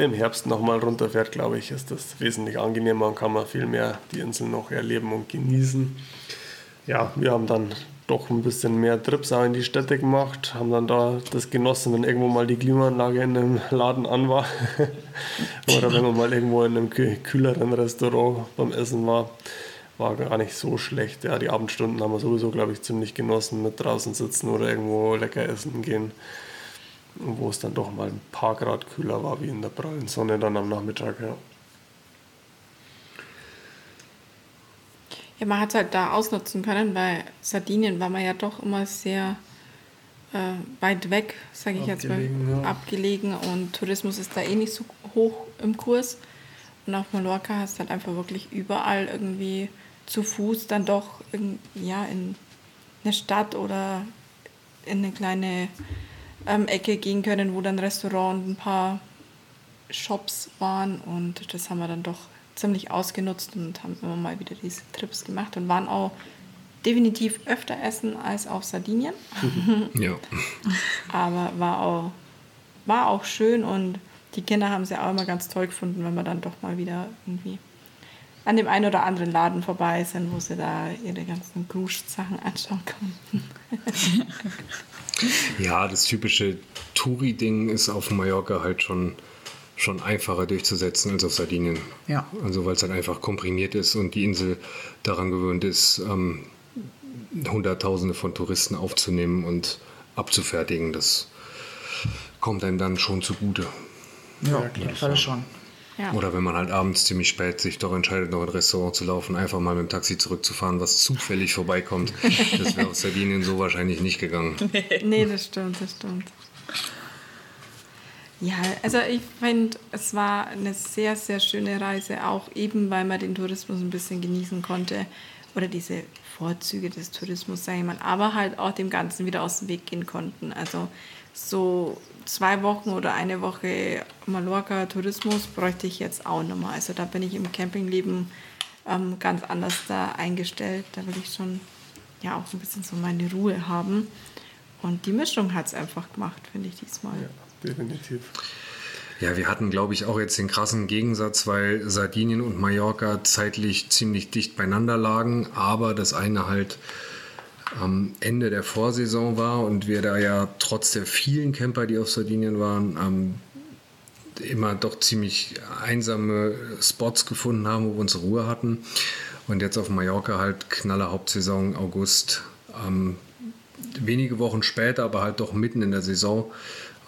Speaker 2: im Herbst nochmal runterfährt, glaube ich, ist das wesentlich angenehmer und kann man viel mehr die Insel noch erleben und genießen. Ja, wir haben dann doch ein bisschen mehr Trips auch in die Städte gemacht, haben dann da das genossen, wenn irgendwo mal die Klimaanlage in einem Laden an war oder wenn man mal irgendwo in einem kü- kühleren Restaurant beim Essen war war gar nicht so schlecht. Ja, die Abendstunden haben wir sowieso, glaube ich, ziemlich genossen mit draußen sitzen oder irgendwo lecker essen gehen. Wo es dann doch mal ein paar Grad kühler war wie in der prallen Sonne dann am Nachmittag. Ja.
Speaker 5: Ja, man hat es halt da ausnutzen können, weil Sardinien war man ja doch immer sehr äh, weit weg, sage ich jetzt mal,
Speaker 2: Abgelegen, ja.
Speaker 5: abgelegen und Tourismus ist da eh nicht so hoch im Kurs. Und auf Mallorca hast du halt einfach wirklich überall irgendwie zu Fuß dann doch in, ja, in eine Stadt oder in eine kleine ähm, Ecke gehen können, wo dann Restaurant und ein paar Shops waren. Und das haben wir dann doch ziemlich ausgenutzt und haben immer mal wieder diese Trips gemacht und waren auch definitiv öfter essen als auf Sardinien,
Speaker 3: Ja.
Speaker 5: aber war auch, war auch schön und die Kinder haben es ja auch immer ganz toll gefunden, wenn wir dann doch mal wieder irgendwie an dem einen oder anderen Laden vorbei sind, wo sie da ihre ganzen Grusch-Sachen anschauen konnten.
Speaker 3: Ja, das typische Touri-Ding ist auf Mallorca halt schon, schon einfacher durchzusetzen als auf Sardinien.
Speaker 4: Ja.
Speaker 3: Also weil es halt einfach komprimiert ist und die Insel daran gewöhnt ist, ähm, Hunderttausende von Touristen aufzunehmen und abzufertigen. Das kommt einem dann schon zugute.
Speaker 4: Ja,
Speaker 2: Ja,
Speaker 4: auf jeden Fall schon.
Speaker 5: Ja.
Speaker 3: Oder wenn man halt abends ziemlich spät sich doch entscheidet, noch in ein Restaurant zu laufen, einfach mal mit dem Taxi zurückzufahren, was zufällig vorbeikommt. Das wäre aus Sardinien so wahrscheinlich nicht gegangen.
Speaker 5: Nee, das stimmt, das stimmt. Ja, also ich finde, es war eine sehr, sehr schöne Reise, auch eben, weil man den Tourismus ein bisschen genießen konnte oder diese Vorzüge des Tourismus, sage ich mal, aber halt auch dem Ganzen wieder aus dem Weg gehen konnten. Also so zwei Wochen oder eine Woche Mallorca Tourismus bräuchte ich jetzt auch nochmal. Also da bin ich im Campingleben ähm, ganz anders da eingestellt. Da will ich schon ja auch so ein bisschen so meine Ruhe haben. Und die Mischung hat es einfach gemacht, finde ich diesmal.
Speaker 2: Ja, definitiv.
Speaker 3: Ja, wir hatten, glaube ich, auch jetzt den krassen Gegensatz, weil Sardinien und Mallorca zeitlich ziemlich dicht beieinander lagen, aber das eine halt am Ende der Vorsaison war und wir da ja trotz der vielen Camper, die auf Sardinien waren, ähm, immer doch ziemlich einsame Spots gefunden haben, wo wir unsere Ruhe hatten. Und jetzt auf Mallorca halt knaller Hauptsaison August, ähm, wenige Wochen später, aber halt doch mitten in der Saison.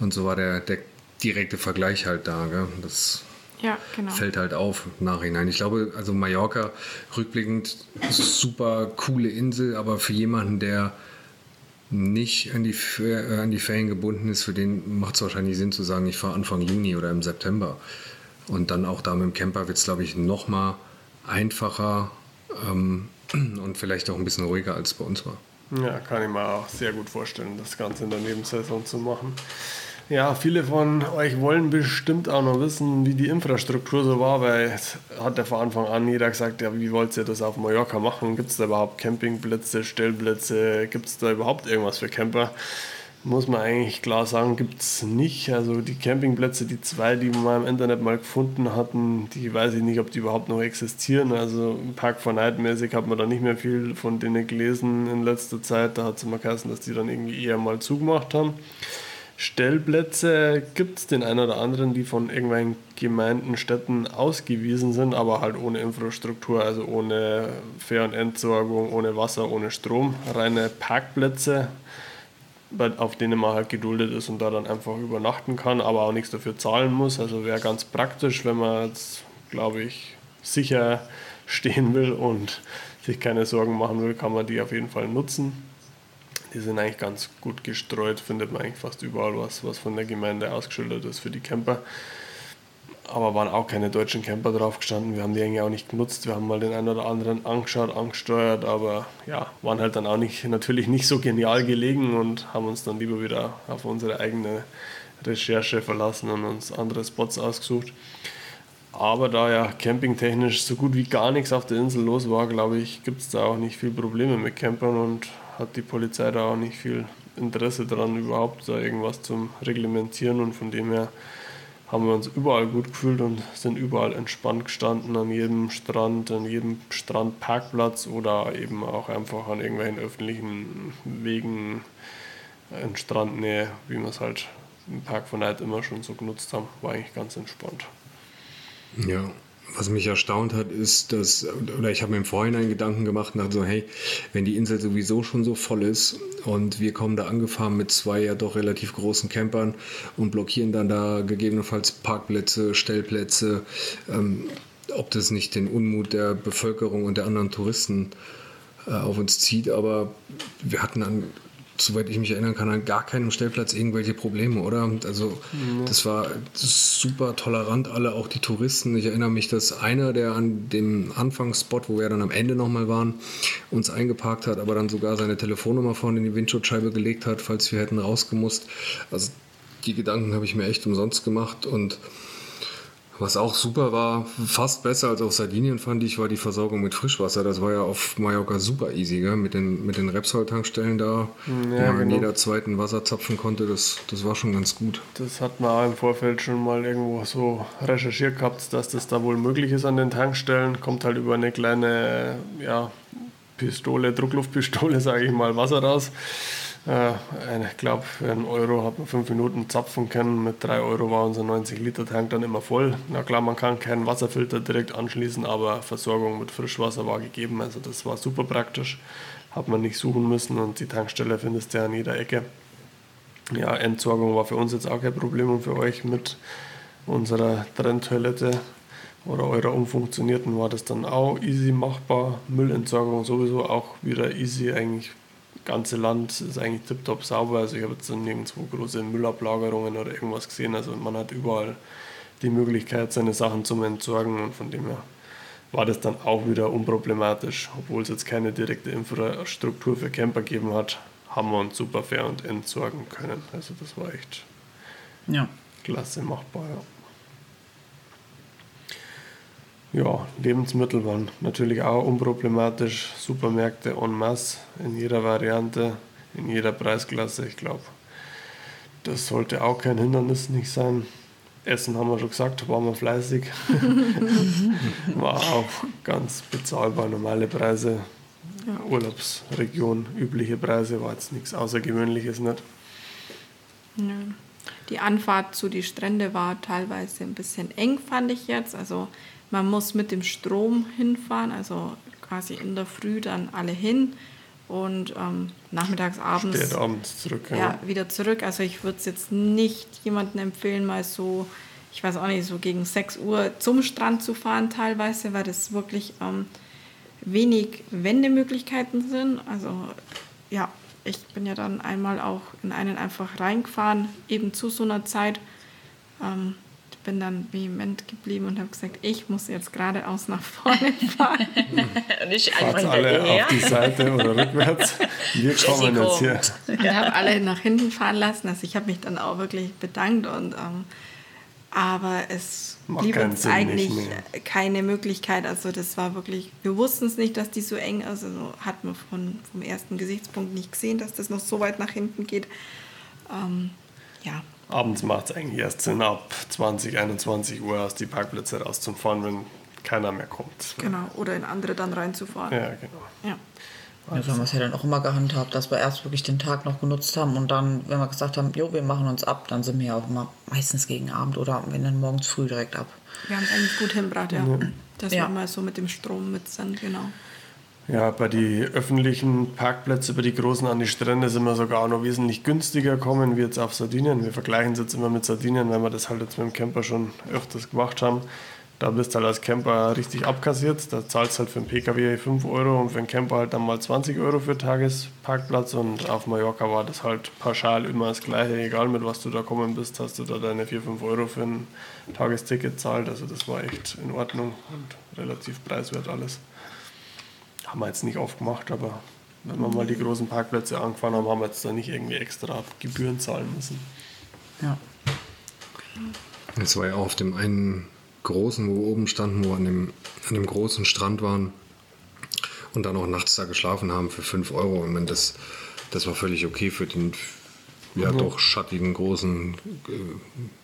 Speaker 3: Und so war der, der direkte Vergleich halt da. Gell? Das
Speaker 5: Ja, genau.
Speaker 3: fällt halt auf im Nachhinein. Ich glaube, also Mallorca rückblickend super coole Insel, aber für jemanden, der nicht an die, äh, an die Ferien gebunden ist, für den macht es wahrscheinlich Sinn zu sagen, ich fahre Anfang Juni oder im September. Und dann auch da mit dem Camper wird es, glaube ich, noch mal einfacher ähm, und vielleicht auch ein bisschen ruhiger als bei uns war.
Speaker 2: Ja, kann ich mir auch sehr gut vorstellen, das Ganze in der Nebensaison zu machen. Ja, viele von euch wollen bestimmt auch noch wissen, wie die Infrastruktur so war, weil hat ja von Anfang an jeder gesagt, ja, wie wollt ihr das auf Mallorca machen? Gibt es da überhaupt Campingplätze, Stellplätze? Gibt es da überhaupt irgendwas für Camper? Muss man eigentlich klar sagen, gibt es nicht. Also die Campingplätze, die zwei, die wir im Internet mal gefunden hatten, die weiß ich nicht, ob die überhaupt noch existieren. Also Park for Night mäßig hat man da nicht mehr viel von denen gelesen in letzter Zeit. Da hat es immer geheißen, dass die dann irgendwie eher mal zugemacht haben. Stellplätze gibt es den einen oder anderen, die von irgendwelchen Gemeinden, Städten ausgewiesen sind, aber halt ohne Infrastruktur, also ohne Fähr- und Entsorgung, ohne Wasser, ohne Strom. Reine Parkplätze, auf denen man halt geduldet ist und da dann einfach übernachten kann, aber auch nichts dafür zahlen muss. Also wäre ganz praktisch, wenn man jetzt, glaube ich, sicher stehen will und sich keine Sorgen machen will, kann man die auf jeden Fall nutzen. Die sind eigentlich ganz gut gestreut, findet man eigentlich fast überall was, was von der Gemeinde ausgeschildert ist für die Camper. Aber waren auch keine deutschen Camper drauf gestanden. Wir haben die eigentlich auch nicht genutzt. Wir haben mal den einen oder anderen angeschaut, angesteuert, aber ja, waren halt dann auch nicht, natürlich nicht so genial gelegen und haben uns dann lieber wieder auf unsere eigene Recherche verlassen und uns andere Spots ausgesucht. Aber da ja campingtechnisch so gut wie gar nichts auf der Insel los war, glaube ich, gibt es da auch nicht viel Probleme mit Campern und hat die Polizei da auch nicht viel Interesse daran, überhaupt da irgendwas zum Reglementieren. Und von dem her haben wir uns überall gut gefühlt und sind überall entspannt gestanden, an jedem Strand, an jedem Strandparkplatz oder eben auch einfach an irgendwelchen öffentlichen Wegen in Strandnähe, wie wir es halt im Park von Night immer schon so genutzt haben. War eigentlich ganz entspannt.
Speaker 3: Ja, was mich erstaunt hat, ist, dass, oder ich habe mir im Vorhinein Gedanken gemacht dachte so, hey, wenn die Insel sowieso schon so voll ist und wir kommen da angefahren mit zwei ja doch relativ großen Campern und blockieren dann da gegebenenfalls Parkplätze, Stellplätze, ähm, ob das nicht den Unmut der Bevölkerung und der anderen Touristen äh, auf uns zieht, aber wir hatten dann soweit ich mich erinnern kann, an gar keinem Stellplatz irgendwelche Probleme, oder? Also das war super tolerant, alle, auch die Touristen. Ich erinnere mich, dass einer, der an dem Anfangsspot, wo wir dann am Ende nochmal waren, uns eingeparkt hat, aber dann sogar seine Telefonnummer vorne in die Windschutzscheibe gelegt hat, falls wir hätten rausgemusst. Also die Gedanken habe ich mir echt umsonst gemacht und was auch super war, fast besser als auf Sardinien fand ich, war die Versorgung mit Frischwasser. Das war ja auf Mallorca super easy, gell? mit den, mit den Repsol-Tankstellen da,
Speaker 2: Ja,
Speaker 3: wo man
Speaker 2: genau.
Speaker 3: jeder zweiten Wasser zapfen konnte. Das, das war schon ganz gut.
Speaker 2: Das hat man auch im Vorfeld schon mal irgendwo so recherchiert gehabt, dass das da wohl möglich ist an den Tankstellen. Kommt halt über eine kleine ja, Pistole, Druckluftpistole, sage ich mal, Wasser raus. Äh, ich glaube, für einen Euro hat man fünf Minuten zapfen können. Mit drei Euro war unser 90-Liter-Tank dann immer voll. Na klar, man kann keinen Wasserfilter direkt anschließen, aber Versorgung mit Frischwasser war gegeben. Also das war super praktisch. Hat man nicht suchen müssen und die Tankstelle findest du ja an jeder Ecke. Ja, Entsorgung war für uns jetzt auch kein Problem und für euch mit unserer Trenntoilette oder eurer umfunktionierten war das dann auch easy machbar. Müllentsorgung sowieso auch wieder easy. Eigentlich ganze Land ist eigentlich tiptop sauber. Also ich habe jetzt nirgendwo große Müllablagerungen oder irgendwas gesehen. Also man hat überall die Möglichkeit, seine Sachen zu entsorgen und von dem her war das dann auch wieder unproblematisch. Obwohl es jetzt keine direkte Infrastruktur für Camper gegeben hat, haben wir uns super fair und entsorgen können. Also das war echt ja. klasse machbar. Ja. Ja, Lebensmittel waren natürlich auch unproblematisch. Supermärkte en masse in jeder Variante, in jeder Preisklasse. Ich glaube, das sollte auch kein Hindernis nicht sein. Essen haben wir schon gesagt, waren wir fleißig. War auch ganz bezahlbar, normale Preise. Ja. Urlaubsregion, übliche Preise, war jetzt nichts Außergewöhnliches nicht.
Speaker 5: Ja. Die Anfahrt zu die Strände war teilweise ein bisschen eng, fand ich jetzt. Also man muss mit dem Strom hinfahren, also quasi in der Früh dann alle hin und ähm, nachmittags, abends,
Speaker 2: Spät abends zurück.
Speaker 5: Ja, ja, wieder zurück. Also ich würde es jetzt nicht jemandem empfehlen, mal so, ich weiß auch nicht, so gegen 6 Uhr zum Strand zu fahren teilweise, weil das wirklich ähm, wenig Wendemöglichkeiten sind. Also ja, ich bin ja dann einmal auch in einen einfach reingefahren, eben zu so einer Zeit. Ähm, bin dann vehement geblieben und habe gesagt, ich muss jetzt geradeaus nach vorne fahren.
Speaker 2: Nicht einfach alle auf die Seite oder rückwärts. Wir kommen jetzt hier.
Speaker 5: Ich habe alle nach hinten fahren lassen. Also ich habe mich dann auch wirklich bedankt und ähm, aber es Macht blieb uns Sinn eigentlich keine Möglichkeit. Also das war wirklich, wir wussten es nicht, dass die so eng ist. Also hat man von, vom ersten Gesichtspunkt nicht gesehen, dass das noch so weit nach hinten geht. Ähm, ja,
Speaker 2: abends macht es eigentlich erst Sinn, ab 20, 21 Uhr aus die Parkplätze rauszufahren, wenn keiner mehr kommt.
Speaker 5: Genau, oder in andere dann reinzufahren.
Speaker 2: Ja, genau.
Speaker 5: Ja.
Speaker 4: Ja, so haben wir es ja dann auch immer gehandhabt, dass wir erst wirklich den Tag noch genutzt haben und dann, wenn wir gesagt haben, jo, wir machen uns ab, dann sind wir ja auch immer meistens gegen Abend oder wenn dann morgens früh direkt ab.
Speaker 5: Wir haben es eigentlich gut hinbracht, ja. ja. Dass ja. wir mal so mit dem Strom mit sind, genau.
Speaker 2: Ja, bei den öffentlichen Parkplätzen, bei den großen an die Strände sind wir sogar noch wesentlich günstiger kommen wie jetzt auf Sardinien. Wir vergleichen es jetzt immer mit Sardinien, weil wir das halt jetzt mit dem Camper schon öfters gemacht haben. Da bist du halt als Camper richtig abkassiert. Da zahlst du halt für einen PKW 5 Euro und für einen Camper halt dann mal 20 Euro für Tagesparkplatz. Und auf Mallorca war das halt pauschal immer das Gleiche. Egal mit was du da kommen bist, hast du da deine 4, 5 Euro für ein Tagesticket zahlt. Also das war echt in Ordnung und relativ preiswert alles. Haben wir jetzt nicht oft gemacht, aber wenn wir mal die großen Parkplätze angefahren haben, haben wir jetzt da nicht irgendwie extra Gebühren zahlen müssen.
Speaker 4: Ja.
Speaker 3: Es war ja auch auf dem einen großen, wo wir oben standen, wo wir an dem, an dem großen Strand waren und dann auch nachts da geschlafen haben für 5 Euro. Ich meine, das, das war völlig okay für den ja, mhm. doch schattigen, großen, äh,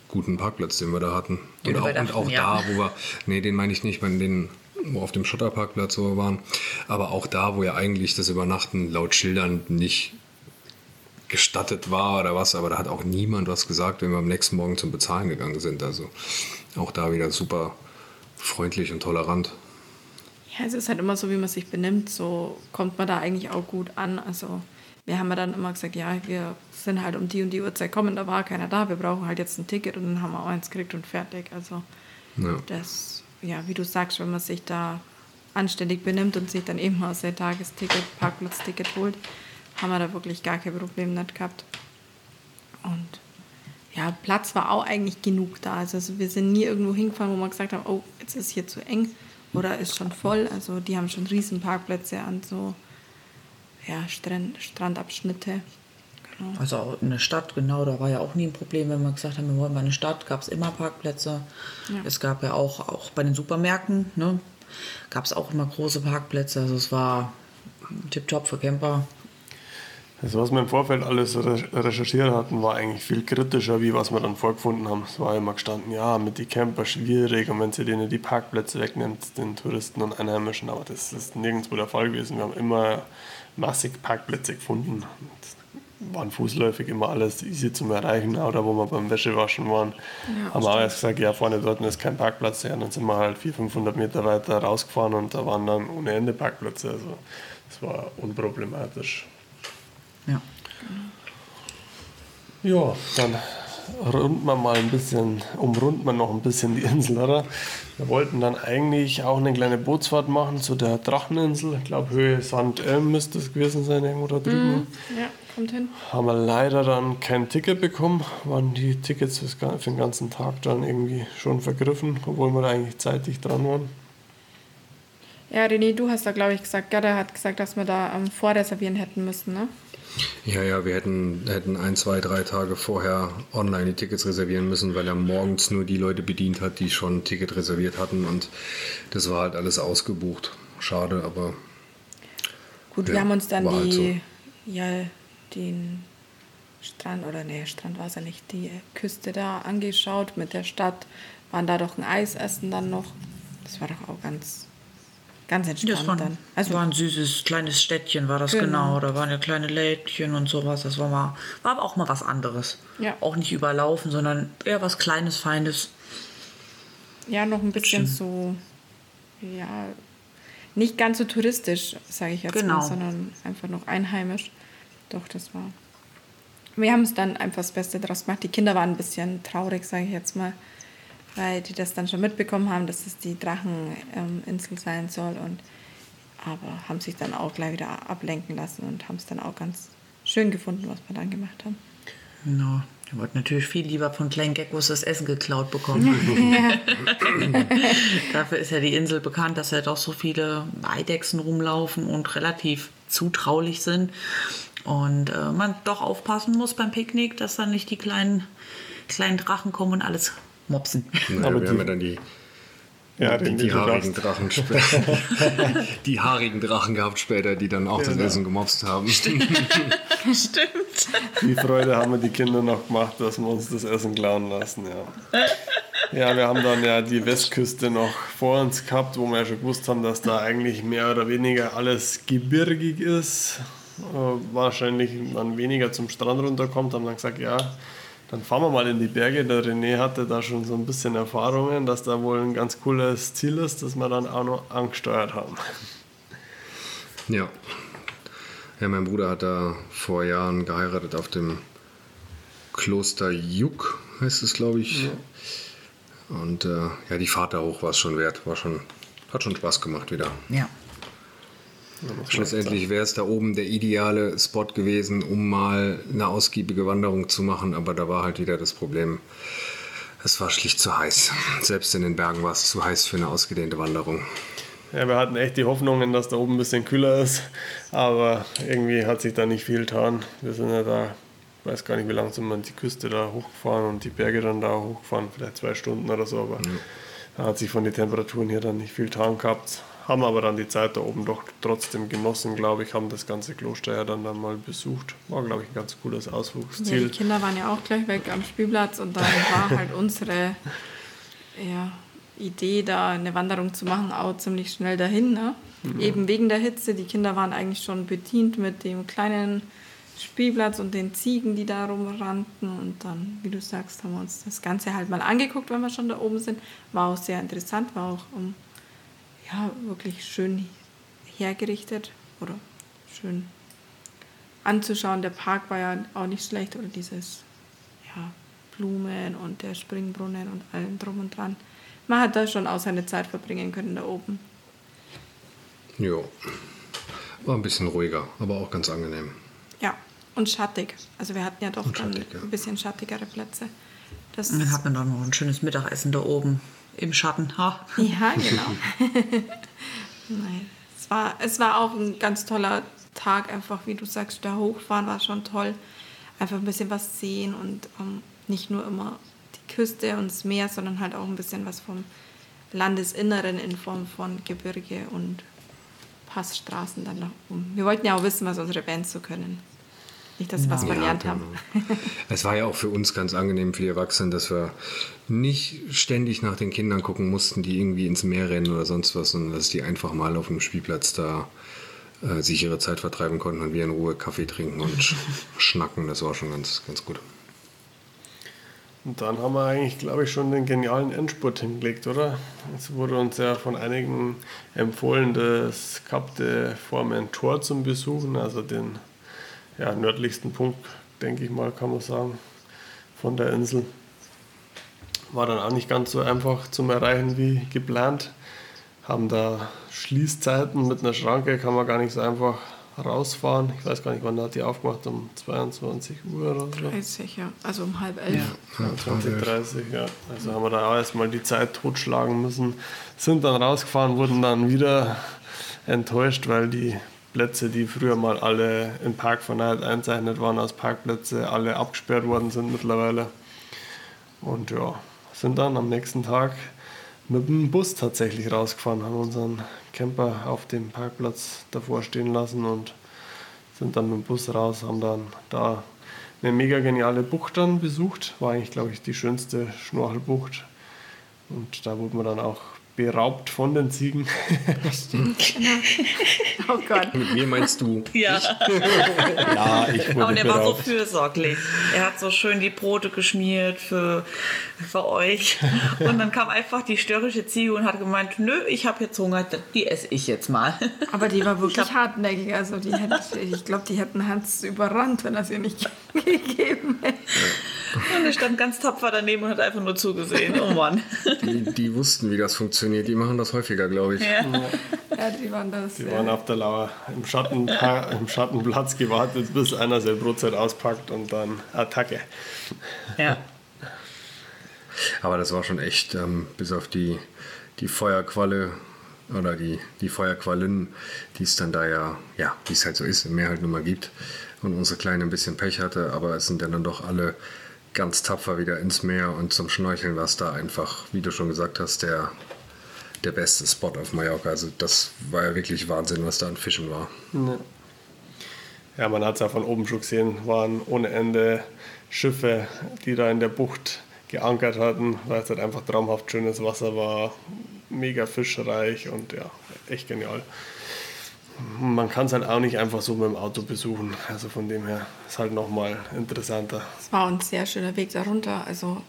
Speaker 3: guten Parkplatz, den wir da hatten. Und auch, und auch ja. da, wo wir, nee, den meine ich nicht, ich den wo auf dem Schotterparkplatz so waren. Aber auch da, wo ja eigentlich das Übernachten laut Schildern nicht gestattet war oder was, aber da hat auch niemand was gesagt, wenn wir am nächsten Morgen zum Bezahlen gegangen sind. Also auch da wieder super freundlich und tolerant.
Speaker 5: Ja, es ist halt immer so, wie man sich benimmt, so kommt man da eigentlich auch gut an. Also wir haben ja dann immer gesagt, ja, wir sind halt um die und die Uhrzeit kommen, da war keiner da, wir brauchen halt jetzt ein Ticket und dann haben wir auch eins gekriegt und fertig. Also ja. das ja, wie du sagst, wenn man sich da anständig benimmt und sich dann eben aus der Tagesticket, Parkplatzticket holt, haben wir da wirklich gar kein Problem nicht gehabt. Und ja, Platz war auch eigentlich genug da. Also wir sind nie irgendwo hingefahren, wo wir gesagt haben, oh, jetzt ist hier zu eng oder ist schon voll. Also die haben schon riesen Parkplätze an so ja, Strand, Strandabschnitte.
Speaker 4: Also in der Stadt, genau, da war ja auch nie ein Problem, wenn wir gesagt haben, wir wollen mal eine Stadt, gab es immer Parkplätze. Ja. Es gab ja auch, auch bei den Supermärkten, ne, gab es auch immer große Parkplätze. Also es war tipptopp für Camper.
Speaker 2: Also was wir im Vorfeld alles recherchiert hatten, war eigentlich viel kritischer, wie was wir dann vorgefunden haben. Es war immer gestanden, ja, mit den Camper schwierig und wenn sie denen die Parkplätze wegnimmt, den Touristen und Einheimischen, aber das ist nirgendwo der Fall gewesen. Wir haben immer massig Parkplätze gefunden. Und waren fußläufig immer alles easy zum Erreichen. Oder wo wir beim Wäschewaschen waren, ja, haben wir auch erst gesagt, ja, vorne dort ist kein Parkplatz. Ja, dann sind wir halt 400, 500 Meter weiter rausgefahren und da waren dann ohne Ende Parkplätze. Also das war unproblematisch.
Speaker 4: Ja.
Speaker 2: Ja, dann runden wir mal ein bisschen, umrunden wir noch ein bisschen die Insel, oder? Wir wollten dann eigentlich auch eine kleine Bootsfahrt machen zu der Dracheninsel. Ich glaube, Höhe St. Elm müsste es gewesen sein, irgendwo da drüben.
Speaker 5: Ja, kommt hin.
Speaker 2: Haben wir leider dann kein Ticket bekommen, waren die Tickets für den ganzen Tag dann irgendwie schon vergriffen, obwohl wir da eigentlich zeitig dran waren.
Speaker 5: Ja, René, du hast da, glaube ich, gesagt, Gerda hat gesagt, dass wir da ähm, vorreservieren hätten müssen, ne?
Speaker 3: Ja, ja, wir hätten, hätten ein, zwei, drei Tage vorher online die Tickets reservieren müssen, weil er morgens nur die Leute bedient hat, die schon ein Ticket reserviert hatten und das war halt alles ausgebucht. Schade, aber
Speaker 5: Gut,
Speaker 3: Ja,
Speaker 5: wir haben uns dann
Speaker 3: halt
Speaker 5: die, ja, den Strand, oder nee, Strand war es ja nicht, die Küste da angeschaut mit der Stadt, waren da doch ein Eis essen dann noch. Das war doch auch ganz, ganz entspannt
Speaker 4: Das war,
Speaker 5: dann.
Speaker 4: also war ein süßes kleines Städtchen, war das
Speaker 5: Genau.
Speaker 4: genau. Da waren ja kleine Lädchen und sowas. Das war, mal, war aber auch mal was anderes.
Speaker 5: Ja.
Speaker 4: Auch nicht überlaufen, sondern eher was Kleines, Feines.
Speaker 5: Ja, noch ein bisschen so, ja, nicht ganz so touristisch, sage ich jetzt
Speaker 4: Genau.
Speaker 5: mal, sondern einfach noch einheimisch. Doch, das war. Wir haben es dann einfach das Beste draus gemacht. Die Kinder waren ein bisschen traurig, sage ich jetzt mal, weil die das dann schon mitbekommen haben, dass es die Dracheninsel sein soll. Und, aber haben sich dann auch gleich wieder ablenken lassen und haben es dann auch ganz schön gefunden, was wir dann gemacht haben.
Speaker 4: Genau. Ihr wollt natürlich viel lieber von kleinen Geckos das Essen geklaut bekommen. Dafür ist ja die Insel bekannt, dass ja doch so viele Eidechsen rumlaufen und relativ zutraulich sind. Und äh, man doch aufpassen muss beim Picknick, dass dann nicht die kleinen, kleinen Drachen kommen und alles mopsen.
Speaker 3: naja,
Speaker 2: Aber
Speaker 3: wir
Speaker 2: die-
Speaker 3: haben ja dann die,
Speaker 2: Ja,
Speaker 3: die, die haarigen. Drachen später. die haarigen Drachen gehabt später, die dann auch das
Speaker 2: Genau.
Speaker 3: Essen gemobst haben.
Speaker 4: Stimmt.
Speaker 2: Die Freude haben wir die Kinder noch gemacht, dass wir uns das Essen klauen lassen, ja. Ja, wir haben dann ja die Westküste noch vor uns gehabt, wo wir ja schon gewusst haben, dass da eigentlich mehr oder weniger alles gebirgig ist. Äh, wahrscheinlich man weniger zum Strand runterkommt, haben dann gesagt, ja, dann fahren wir mal in die Berge. Der René hatte da schon so ein bisschen Erfahrungen, dass da wohl ein ganz cooles Ziel ist, das wir dann auch noch angesteuert haben.
Speaker 3: Ja. Ja, mein Bruder hat da vor Jahren geheiratet auf dem Kloster Juk, heißt es, glaube ich. Und äh, ja, die Fahrt da hoch war es schon wert. War schon, hat schon Spaß gemacht wieder.
Speaker 4: Ja.
Speaker 3: Schlussendlich wäre es da oben der ideale Spot gewesen, um mal eine ausgiebige Wanderung zu machen, aber da war halt wieder das Problem. Es war schlicht zu heiß. Selbst in den Bergen war es zu heiß für eine ausgedehnte Wanderung.
Speaker 2: Ja, wir hatten echt die Hoffnungen, dass da oben ein bisschen kühler ist, aber irgendwie hat sich da nicht viel getan. Wir sind ja da, ich weiß gar nicht, wie lange sind wir die Küste da hochgefahren und die Berge dann da hochgefahren, vielleicht zwei Stunden oder so, aber da hat sich von den Temperaturen hier dann nicht viel getan gehabt. Haben aber dann die Zeit da oben doch trotzdem genossen, glaube ich, haben das ganze Kloster ja dann, dann mal besucht. War, glaube ich, ein ganz cooles
Speaker 5: Ja,
Speaker 2: Ausflugsziel.
Speaker 5: die Kinder waren ja auch gleich weg am Spielplatz und dann war halt unsere ja, Idee, da eine Wanderung zu machen, auch ziemlich schnell dahin. Ne? Eben wegen der Hitze. Die Kinder waren eigentlich schon bedient mit dem kleinen Spielplatz und den Ziegen, die da rumrannten. Und dann, wie du sagst, haben wir uns das Ganze halt mal angeguckt, wenn wir schon da oben sind. War auch sehr interessant, war auch um, ja, wirklich schön hergerichtet oder schön anzuschauen. Der Park war ja auch nicht schlecht oder dieses ja, Blumen und der Springbrunnen und allem drum und dran. Man hat da schon auch seine Zeit verbringen können da oben.
Speaker 3: Jo. War ein bisschen ruhiger, aber auch ganz angenehm.
Speaker 5: Ja, und schattig. Also wir hatten ja doch dann
Speaker 3: schattig, ja.
Speaker 5: ein bisschen schattigere Plätze. Das
Speaker 4: Und dann hat man doch noch ein schönes Mittagessen da oben im Schatten. Ha.
Speaker 5: Ja, genau. Nein, es war, es war auch ein ganz toller Tag, einfach wie du sagst, da hochfahren war schon toll. Einfach ein bisschen was sehen und ähm, nicht nur immer die Küste und das Meer, sondern halt auch ein bisschen was vom Landesinneren in Form von Gebirge und Passstraßen dann nach oben. Wir wollten ja auch wissen, was unsere Bands so können. Nicht, dass wir was verlernt haben.
Speaker 3: genau. Es war ja auch für uns ganz angenehm für die Erwachsenen, dass wir nicht ständig nach den Kindern gucken mussten, die irgendwie ins Meer rennen oder sonst was, sondern dass die einfach mal auf dem Spielplatz da äh, sich ihre Zeit vertreiben konnten und wir in Ruhe Kaffee trinken und sch schnacken. Das war schon ganz, ganz gut.
Speaker 2: Und dann haben wir eigentlich, glaube ich, schon den genialen Endspurt hingelegt, oder? Es wurde uns ja von einigen empfohlen, das Kapte Formentor zum Besuchen, also den ja, nördlichsten Punkt, denke ich mal, kann man sagen, von der Insel. War dann auch nicht ganz so einfach zum Erreichen wie geplant. Haben da Schließzeiten mit einer Schranke, kann man gar nicht so einfach rausfahren. Ich weiß gar nicht, wann hat die aufgemacht, um 22 Uhr oder so.
Speaker 5: 30, ja. Also um halb elf.
Speaker 4: Ja.
Speaker 2: 20, 30, ja. Also haben wir da auch erstmal die Zeit totschlagen müssen. Sind dann rausgefahren, wurden dann wieder enttäuscht, weil die Plätze, die früher mal alle im Park von Night einzeichnet waren als Parkplätze, alle abgesperrt worden sind mittlerweile. Und ja, sind dann am nächsten Tag mit dem Bus tatsächlich rausgefahren, haben unseren Camper auf dem Parkplatz davor stehen lassen und sind dann mit dem Bus raus, haben dann da eine mega geniale Bucht dann besucht. War eigentlich, glaube ich, die schönste Schnorchelbucht. Und da wurde man dann auch beraubt von den Ziegen.
Speaker 5: Oh Gott.
Speaker 3: Mit mir meinst du?
Speaker 4: Ja,
Speaker 2: ja, ich wurde
Speaker 4: aber der war so
Speaker 2: beraubt.
Speaker 4: fürsorglich. Er hat so schön die Brote geschmiert für, für euch. Und dann kam einfach die störrische Ziege und hat gemeint, nö, ich habe jetzt Hunger, die esse ich jetzt mal.
Speaker 5: Aber die war wirklich
Speaker 4: Ich
Speaker 5: hartnäckig. Also die hätte, ich glaube, die hätten Hans überrannt, wenn er es ihr nicht gegeben hätte.
Speaker 4: Und er stand ganz tapfer daneben und hat einfach nur zugesehen. Oh Mann.
Speaker 3: Die, die wussten, wie das funktioniert. Die machen das häufiger, glaube ich.
Speaker 4: Ja.
Speaker 5: Ja, die waren das.
Speaker 2: Die
Speaker 5: äh,
Speaker 2: waren auf der Lauer im, Schatten, im Schattenplatz gewartet, bis einer sein Brotzeit auspackt und dann Attacke.
Speaker 4: ja.
Speaker 3: Aber das war schon echt, ähm, bis auf die, die Feuerqualle oder die, die Feuerquallen, die es dann da ja, ja, wie es halt so ist, im Meer halt nun mal gibt. Und unsere Kleine ein bisschen Pech hatte, aber es sind ja dann doch alle ganz tapfer wieder ins Meer und zum Schnorcheln war es da einfach, wie du schon gesagt hast, der, der beste Spot auf Mallorca. Also das war ja wirklich Wahnsinn, was da an Fischen war.
Speaker 2: Ja, man hat es ja von oben schon gesehen, waren ohne Ende Schiffe, die da in der Bucht geankert hatten, weil es halt einfach traumhaft schönes Wasser war, mega fischreich und ja, echt genial. Man kann es halt auch nicht einfach so mit dem Auto besuchen, also von dem her ist halt nochmal interessanter.
Speaker 5: Es war ein sehr schöner Weg darunter. Also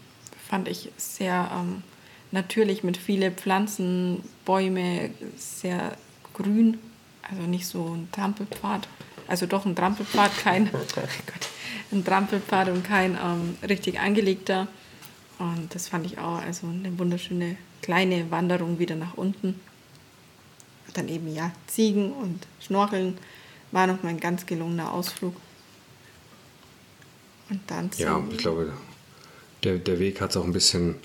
Speaker 5: fand ich sehr ähm, natürlich mit viele Pflanzen, Bäume, sehr grün. Also nicht so ein Trampelpfad. Also doch ein Trampelpfad, kein oh Gott, ein Trampelpfad und kein ähm, richtig angelegter. Und das fand ich auch also eine wunderschöne kleine Wanderung wieder nach unten. Dann eben ja Ziegen und Schnorcheln war noch mal ein ganz gelungener Ausflug. Und dann
Speaker 3: Ja, ich glaube, der, der Weg hat es auch ein bisschen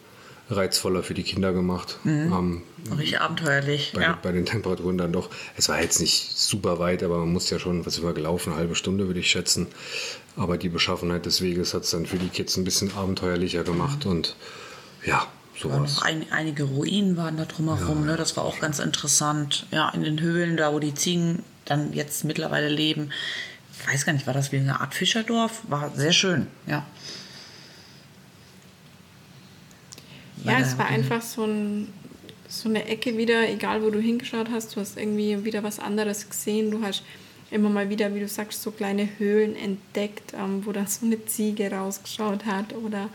Speaker 3: reizvoller für die Kinder gemacht. Ähm,
Speaker 4: Richtig abenteuerlich.
Speaker 3: bei,
Speaker 4: Ja.
Speaker 3: bei den Temperaturen dann doch. Es war jetzt nicht super weit, aber man muss ja schon, was über gelaufen, eine halbe Stunde würde ich schätzen. Aber die Beschaffenheit des Weges hat es dann für die Kids ein bisschen abenteuerlicher gemacht und ja, sowas.
Speaker 4: ein, einige Ruinen waren da drumherum, ne? das war auch ganz interessant. Ja, in den Höhlen, da wo die Ziegen dann jetzt mittlerweile leben. Ich weiß gar nicht, war das wie eine Art Fischerdorf? War sehr schön, ja.
Speaker 5: Ja, es
Speaker 4: da-
Speaker 5: war einfach so, ein, so eine Ecke wieder, egal wo du hingeschaut hast, du hast irgendwie wieder was anderes gesehen. Du hast immer mal wieder, wie du sagst, so kleine Höhlen entdeckt, ähm, wo dann so eine Ziege rausgeschaut hat oder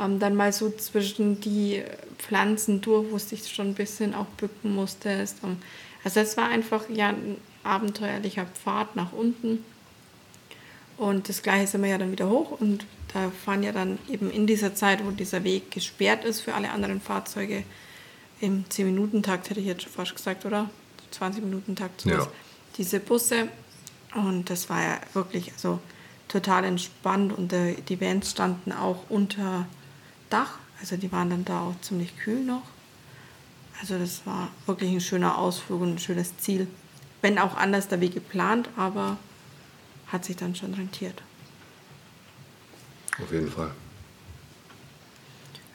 Speaker 5: ähm, dann mal so zwischen die Pflanzen durch, wo du dich schon ein bisschen auch bücken musstest. Ähm, also es war einfach ja ein abenteuerlicher Pfad nach unten. Und das gleiche sind wir ja dann wieder hoch und da fahren ja dann eben in dieser Zeit, wo dieser Weg gesperrt ist für alle anderen Fahrzeuge, im 10-Minuten-Takt hätte ich jetzt schon fast gesagt, oder? 20-Minuten-Takt, sowas.
Speaker 3: Ja.
Speaker 5: Diese Busse. Und das war ja wirklich also, total entspannt und äh, die Vans standen auch unter Dach. Also die waren dann da auch ziemlich kühl noch. Also das war wirklich ein schöner Ausflug und ein schönes Ziel. Wenn auch anders der Weg geplant, aber hat sich dann schon rentiert.
Speaker 3: Auf jeden Fall.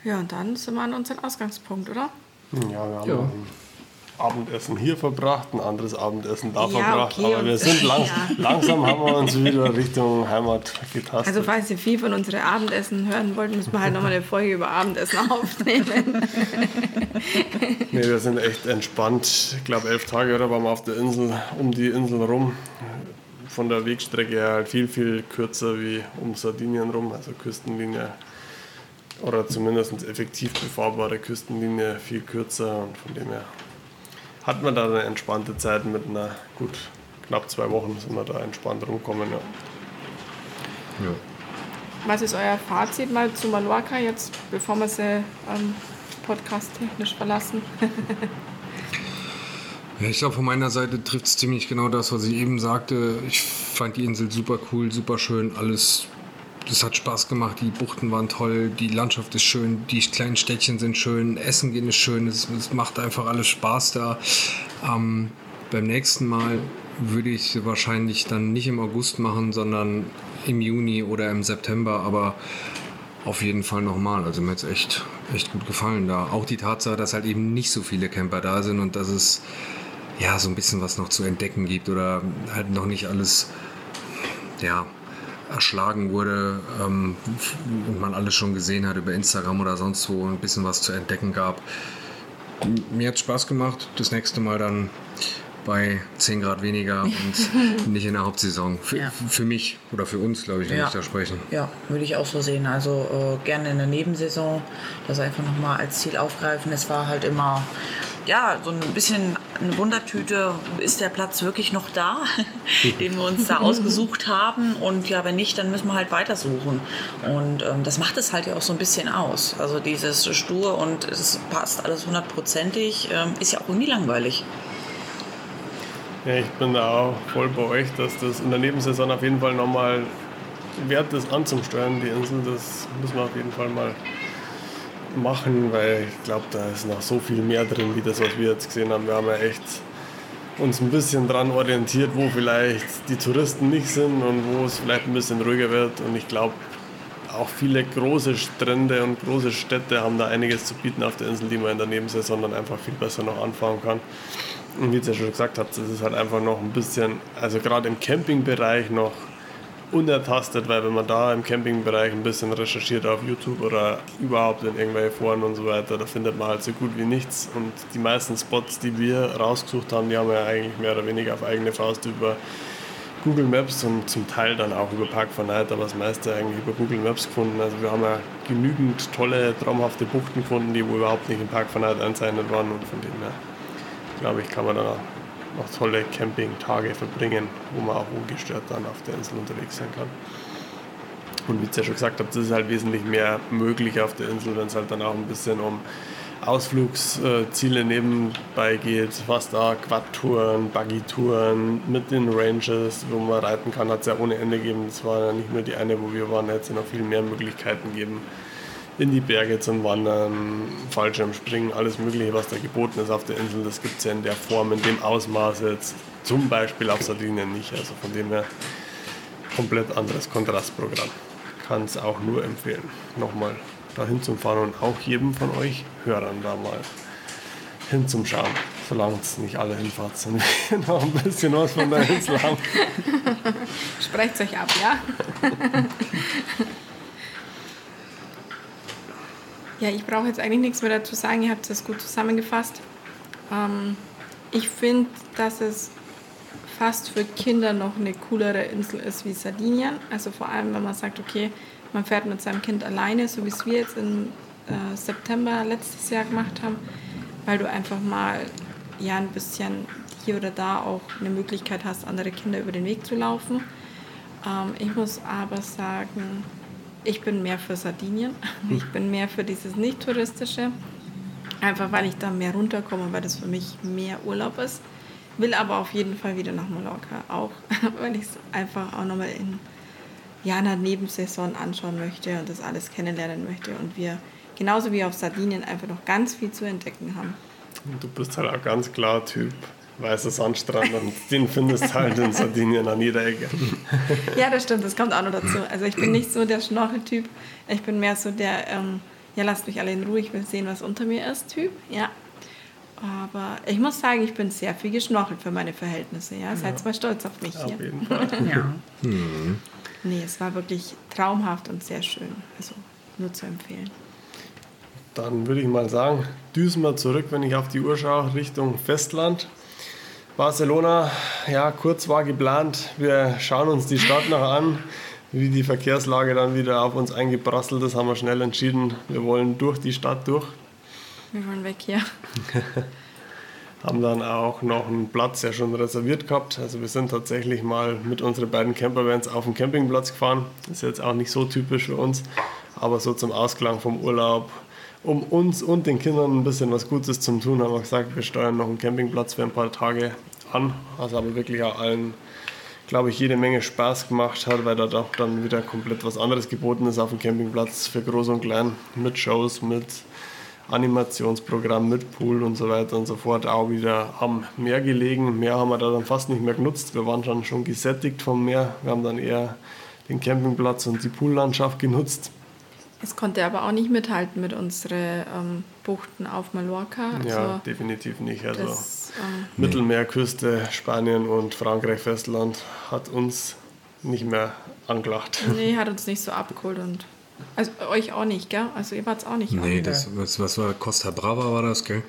Speaker 5: Ja, und dann sind wir an unseren Ausgangspunkt, oder?
Speaker 2: Ja, wir haben
Speaker 3: Ja.
Speaker 2: ein Abendessen hier verbracht, ein anderes Abendessen da
Speaker 5: Ja,
Speaker 2: verbracht,
Speaker 5: okay,
Speaker 2: aber wir sind lang,
Speaker 5: Ja.
Speaker 2: langsam haben wir uns wieder Richtung Heimat getastet.
Speaker 5: Also falls ihr viel von unseren Abendessen hören wollt, müssen wir halt nochmal eine Folge über Abendessen aufnehmen.
Speaker 2: Nee, wir sind echt entspannt. Ich glaube, elf Tage oder waren wir auf der Insel, um die Insel rum. Von der Wegstrecke her halt viel, viel kürzer wie um Sardinien rum, also Küstenlinie. Oder zumindest effektiv befahrbare Küstenlinie viel kürzer und von dem her hat man da eine entspannte Zeit mit einer, gut, knapp zwei Wochen sind wir da entspannt rumkommen. Ja.
Speaker 3: Ja.
Speaker 5: was ist euer Fazit mal zu Mallorca jetzt, bevor wir sie ähm, podcast-technisch verlassen?
Speaker 3: ich glaube, von meiner Seite trifft es ziemlich genau das, was ich eben sagte. Ich fand die Insel super cool, super schön, alles. Das hat Spaß gemacht, die Buchten waren toll, die Landschaft ist schön, die kleinen Städtchen sind schön, Essen gehen ist schön, es, es macht einfach alles Spaß da. Ähm, beim nächsten Mal würde ich wahrscheinlich dann nicht im August machen, sondern im Juni oder im September, aber auf jeden Fall nochmal. Also mir hat es echt, echt gut gefallen da. Auch die Tatsache, dass halt eben nicht so viele Camper da sind und dass es ja so ein bisschen was noch zu entdecken gibt oder halt noch nicht alles ja, erschlagen wurde ähm, und man alles schon gesehen hat über Instagram oder sonst wo ein bisschen was zu entdecken gab. Mir hat Spaß gemacht. Das nächste Mal dann bei 10 Grad weniger und nicht in der Hauptsaison. Für, ja. für mich oder für uns, glaube ich, wenn ja. ich da sprechen.
Speaker 4: Ja, würde ich auch so sehen. Also äh, gerne in der Nebensaison das einfach nochmal als Ziel aufgreifen. Es war halt immer ja, so ein bisschen eine Wundertüte, ist der Platz wirklich noch da, den wir uns da ausgesucht haben? Und ja, wenn nicht, dann müssen wir halt weitersuchen. Und ähm, das macht es halt ja auch so ein bisschen aus. Also dieses Stur und es passt alles hundertprozentig, ähm, ist ja auch irgendwie langweilig.
Speaker 2: Ja, ich bin da auch voll bei euch, dass das in der Nebensaison auf jeden Fall nochmal wert ist anzusteuern, die Insel. Das müssen wir auf jeden Fall mal machen, weil ich glaube, da ist noch so viel mehr drin, wie das, was wir jetzt gesehen haben. Wir haben ja echt uns ein bisschen dran orientiert, wo vielleicht die Touristen nicht sind und wo es vielleicht ein bisschen ruhiger wird. Und ich glaube, auch viele große Strände und große Städte haben da einiges zu bieten auf der Insel, die man in der Nebensaison dann einfach viel besser noch anfahren kann. Und wie ihr ja schon gesagt habt, es ist halt einfach noch ein bisschen, also gerade im Campingbereich noch unertastet, weil wenn man da im Campingbereich ein bisschen recherchiert auf YouTube oder überhaupt in irgendwelche Foren und so weiter, da findet man halt so gut wie nichts. Und die meisten Spots, die wir rausgesucht haben, die haben wir eigentlich mehr oder weniger auf eigene Faust über Google Maps und zum Teil dann auch über Park for Night, aber das meiste eigentlich über Google Maps gefunden. Also wir haben ja genügend tolle, traumhafte Buchten gefunden, die wo überhaupt nicht im Park for Night einzeichnet waren und von dem her glaube ich, kann man da noch tolle Campingtage verbringen, wo man auch ungestört dann auf der Insel unterwegs sein kann. Und wie ich ja schon gesagt habe, das ist halt wesentlich mehr möglich auf der Insel, wenn es halt dann auch ein bisschen um Ausflugsziele nebenbei geht, was da Quad-Touren, Buggy-Touren mit den Ranges, wo man reiten kann, hat es ja ohne Ende gegeben. Das war ja nicht nur die eine, wo wir waren, da hätte es ja noch viel mehr Möglichkeiten gegeben in die Berge zum Wandern, Fallschirmspringen, alles Mögliche, was da geboten ist auf der Insel, das gibt es ja in der Form, in dem Ausmaß jetzt zum Beispiel auf Sardinien nicht. Also von dem her komplett anderes Kontrastprogramm. Kann es auch nur empfehlen, nochmal dahin zu fahren und auch jedem von euch Hörern da mal hinzuschauen. Solange es nicht alle hinfahrt, sind wir noch ein bisschen was von der Insel haben.
Speaker 5: Sprecht euch ab, ja? Ja, ich brauche jetzt eigentlich nichts mehr dazu sagen. Ihr habt das gut zusammengefasst. Ähm, ich finde, dass es fast für Kinder noch eine coolere Insel ist wie Sardinien. Also vor allem, wenn man sagt, okay, man fährt mit seinem Kind alleine, so wie es wir jetzt im äh, September letztes Jahr gemacht haben, weil du einfach mal ja ein bisschen hier oder da auch eine Möglichkeit hast, andere Kinder über den Weg zu laufen. Ähm, ich muss aber sagen, ich bin mehr für Sardinien. Ich bin mehr für dieses nicht-touristische. Einfach weil ich da mehr runterkomme, weil das für mich mehr Urlaub ist. Will aber auf jeden Fall wieder nach Mallorca. Auch weil ich es einfach auch nochmal in ja, einer Nebensaison anschauen möchte und das alles kennenlernen möchte. Und wir genauso wie auf Sardinien einfach noch ganz viel zu entdecken haben.
Speaker 2: Du bist halt auch ganz klar Typ weißer Sandstrand und den findest du halt in Sardinien an jeder Ecke.
Speaker 5: Ja, das stimmt, das kommt auch noch dazu. Also ich bin nicht so der Schnorcheltyp, ich bin mehr so der, ähm, ja, lasst mich alle in Ruhe, ich will sehen, was unter mir ist, Typ, ja. Aber ich muss sagen, ich bin sehr viel geschnorchelt für meine Verhältnisse, ja. Seid ja. mal stolz auf mich
Speaker 2: auf
Speaker 5: hier.
Speaker 2: Jeden Fall.
Speaker 5: ja. Mhm. Nee, es war wirklich traumhaft und sehr schön. Also nur zu empfehlen.
Speaker 2: Dann würde ich mal sagen, düsen wir zurück, wenn ich auf die Uhr schaue, Richtung Festland. Barcelona, ja, kurz war geplant. Wir schauen uns die Stadt noch an. Wie die Verkehrslage dann wieder auf uns eingeprasselt ist, haben wir schnell entschieden, wir wollen durch die Stadt durch.
Speaker 5: Wir wollen weg hier.
Speaker 2: haben dann auch noch einen Platz ja schon reserviert gehabt. Also wir sind tatsächlich mal mit unseren beiden Campervans auf den Campingplatz gefahren. Das ist jetzt auch nicht so typisch für uns, aber so zum Ausklang vom Urlaub. Um uns und den Kindern ein bisschen was Gutes zu tun, haben wir gesagt, wir steuern noch einen Campingplatz für ein paar Tage an. Was aber wirklich auch allen, glaube ich, jede Menge Spaß gemacht hat, weil da doch dann wieder komplett was anderes geboten ist auf dem Campingplatz für Groß und Klein. Mit Shows, mit Animationsprogramm mit Pool und so weiter und so fort auch wieder am Meer gelegen. Meer haben wir da dann fast nicht mehr genutzt. Wir waren dann schon gesättigt vom Meer. Wir haben dann eher den Campingplatz und die Poollandschaft genutzt.
Speaker 5: Es konnte aber auch nicht mithalten mit unseren ähm, Buchten auf Mallorca. Also
Speaker 2: ja, definitiv nicht. Also
Speaker 5: das, ähm,
Speaker 2: Mittelmeerküste, Spanien und Frankreich Festland hat uns nicht mehr angelacht.
Speaker 5: nee, hat uns nicht so abgeholt und also euch auch nicht, gell? Also ihr wart es auch nicht.
Speaker 3: Nee, das, was, was war Costa Brava war das, gell?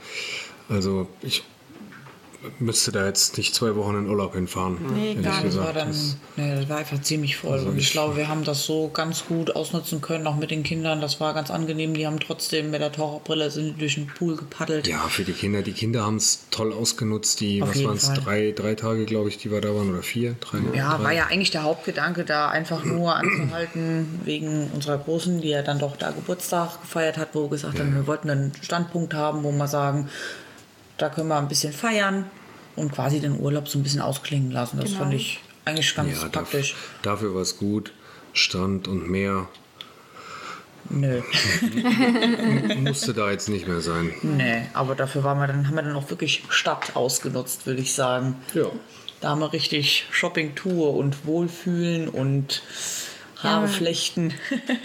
Speaker 3: Also ich müsste da jetzt nicht zwei Wochen in Urlaub hinfahren.
Speaker 5: Nee, gar nicht.
Speaker 4: Das war,
Speaker 3: gesagt.
Speaker 4: dann,
Speaker 3: Das-
Speaker 4: nee, das war einfach ziemlich voll.
Speaker 3: Also
Speaker 4: und ich
Speaker 3: ich-
Speaker 4: glaube, wir haben das so ganz gut ausnutzen können, auch mit den Kindern. Das war ganz angenehm. Die haben trotzdem mit der Taucherbrille sind durch den Pool gepaddelt.
Speaker 3: Ja, für die Kinder. Die Kinder haben es toll ausgenutzt. Die,
Speaker 4: Auf
Speaker 3: was waren es, drei, drei Tage, glaube ich, die wir da waren, oder vier? Drei,
Speaker 4: Ja,
Speaker 3: drei.
Speaker 4: war ja eigentlich der Hauptgedanke, da einfach nur anzuhalten wegen unserer Großen, die ja dann doch da Geburtstag gefeiert hat, wo wir gesagt haben, wir wollten einen Standpunkt haben, wo wir sagen, da können wir ein bisschen feiern und quasi den Urlaub so ein bisschen ausklingen lassen. Das
Speaker 5: Genau.
Speaker 4: fand ich eigentlich ganz
Speaker 3: Ja,
Speaker 4: praktisch.
Speaker 3: dafür, dafür war es gut. Strand und Meer
Speaker 4: Nö.
Speaker 3: musste da jetzt nicht mehr sein.
Speaker 4: Nee, aber dafür waren wir dann, haben wir dann auch wirklich Stadt ausgenutzt, würde ich sagen.
Speaker 3: Ja.
Speaker 4: Da haben wir richtig Shopping-Tour und Wohlfühlen und Haare
Speaker 5: Ja.
Speaker 4: flechten.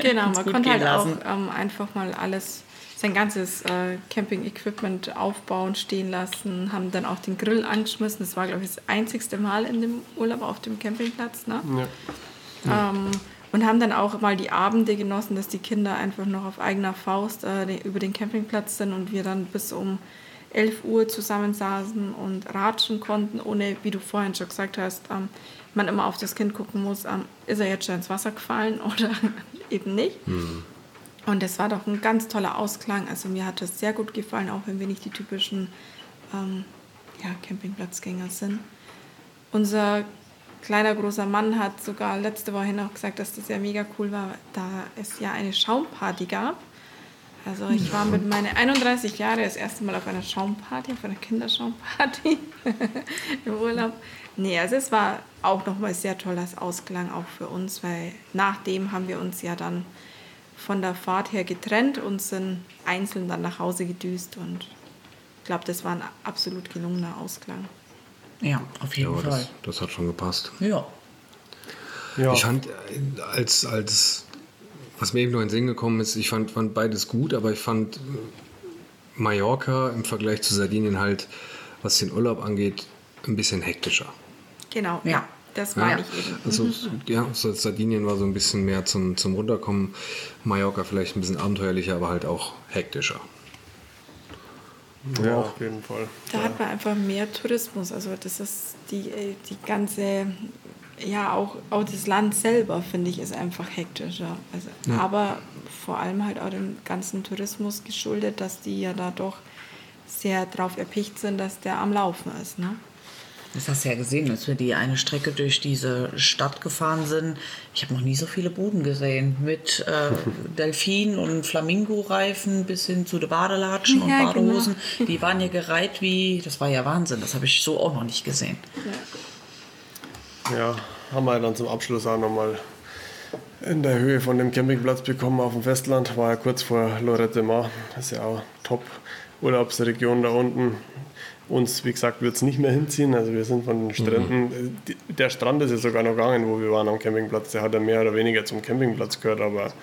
Speaker 5: Genau, man konnte halt auch
Speaker 4: lassen.
Speaker 5: ähm, einfach mal alles, sein ganzes äh, Camping-Equipment aufbauen, stehen lassen, haben dann auch den Grill angeschmissen. Das war, glaube ich, das einzigste Mal in dem Urlaub auf dem Campingplatz. Ne?
Speaker 2: Ja.
Speaker 5: Ähm, und haben dann auch mal die Abende genossen, dass die Kinder einfach noch auf eigener Faust äh, über den Campingplatz sind und wir dann bis um 11 Uhr zusammensaßen und ratschen konnten, ohne, wie du vorhin schon gesagt hast, ähm, man immer auf das Kind gucken muss, ähm, ist er jetzt schon ins Wasser gefallen oder eben nicht. Und das war doch ein ganz toller Ausklang. Also mir hat das sehr gut gefallen, auch wenn wir nicht die typischen ähm, ja, Campingplatzgänger sind. Unser kleiner großer Mann hat sogar letzte Woche noch gesagt, dass das ja mega cool war, da es ja eine Schaumparty gab. Also ich war mit meinen 31 Jahren das erste Mal auf einer Schaumparty, auf einer Kinderschaumparty im Urlaub. Nee, also es war auch nochmal sehr tolles Ausklang auch für uns, weil nachdem haben wir uns ja dann von der Fahrt her getrennt und sind einzeln dann nach Hause gedüst und ich glaube, das war ein absolut gelungener Ausklang.
Speaker 4: Ja, auf
Speaker 3: Ja,
Speaker 4: jeden
Speaker 3: aber
Speaker 4: Fall.
Speaker 3: das, das hat schon gepasst.
Speaker 4: Ja.
Speaker 2: Ja.
Speaker 3: Ich fand, äh, als, als, was mir eben noch in den Sinn gekommen ist, ich fand, fand beides gut, aber ich fand äh, Mallorca im Vergleich zu Sardinien halt, was den Urlaub angeht, ein bisschen hektischer.
Speaker 5: Genau,
Speaker 4: Ja.
Speaker 5: Das
Speaker 3: Ja.
Speaker 5: meine ich eben.
Speaker 3: Also, ja, so Sardinien war so ein bisschen mehr zum, zum Runterkommen. Mallorca vielleicht ein bisschen abenteuerlicher, aber halt auch hektischer.
Speaker 2: ja, auf jeden Fall.
Speaker 5: Da hat man einfach mehr Tourismus. Also das ist die, äh, die ganze, ja auch, auch das Land selber, finde ich, ist einfach hektischer. Also, Aber vor allem halt auch dem ganzen Tourismus geschuldet, dass die ja da doch sehr drauf erpicht sind, dass der am Laufen ist. Ne?
Speaker 4: Das hast du ja gesehen, als wir die eine Strecke durch diese Stadt gefahren sind. Ich habe noch nie so viele Buden gesehen. Mit äh, Delfin- und Flamingo-Reifen bis hin zu den Badelatschen und
Speaker 5: Ja, genau.
Speaker 4: Badehosen. Die waren ja gereiht wie, das war ja Wahnsinn. Das habe ich so auch noch nicht gesehen.
Speaker 2: Ja, haben wir dann zum Abschluss auch nochmal in der Höhe von dem Campingplatz bekommen auf dem Festland. War ja kurz vor Lorette Mar. Das ist ja auch top Urlaubsregion da unten. Uns, wie gesagt, wird es nicht mehr hinziehen. Also wir sind von den Stränden. Die- Der Strand ist ja sogar noch gegangen, wo wir waren am Campingplatz. Der hat ja mehr oder weniger zum Campingplatz gehört. Aber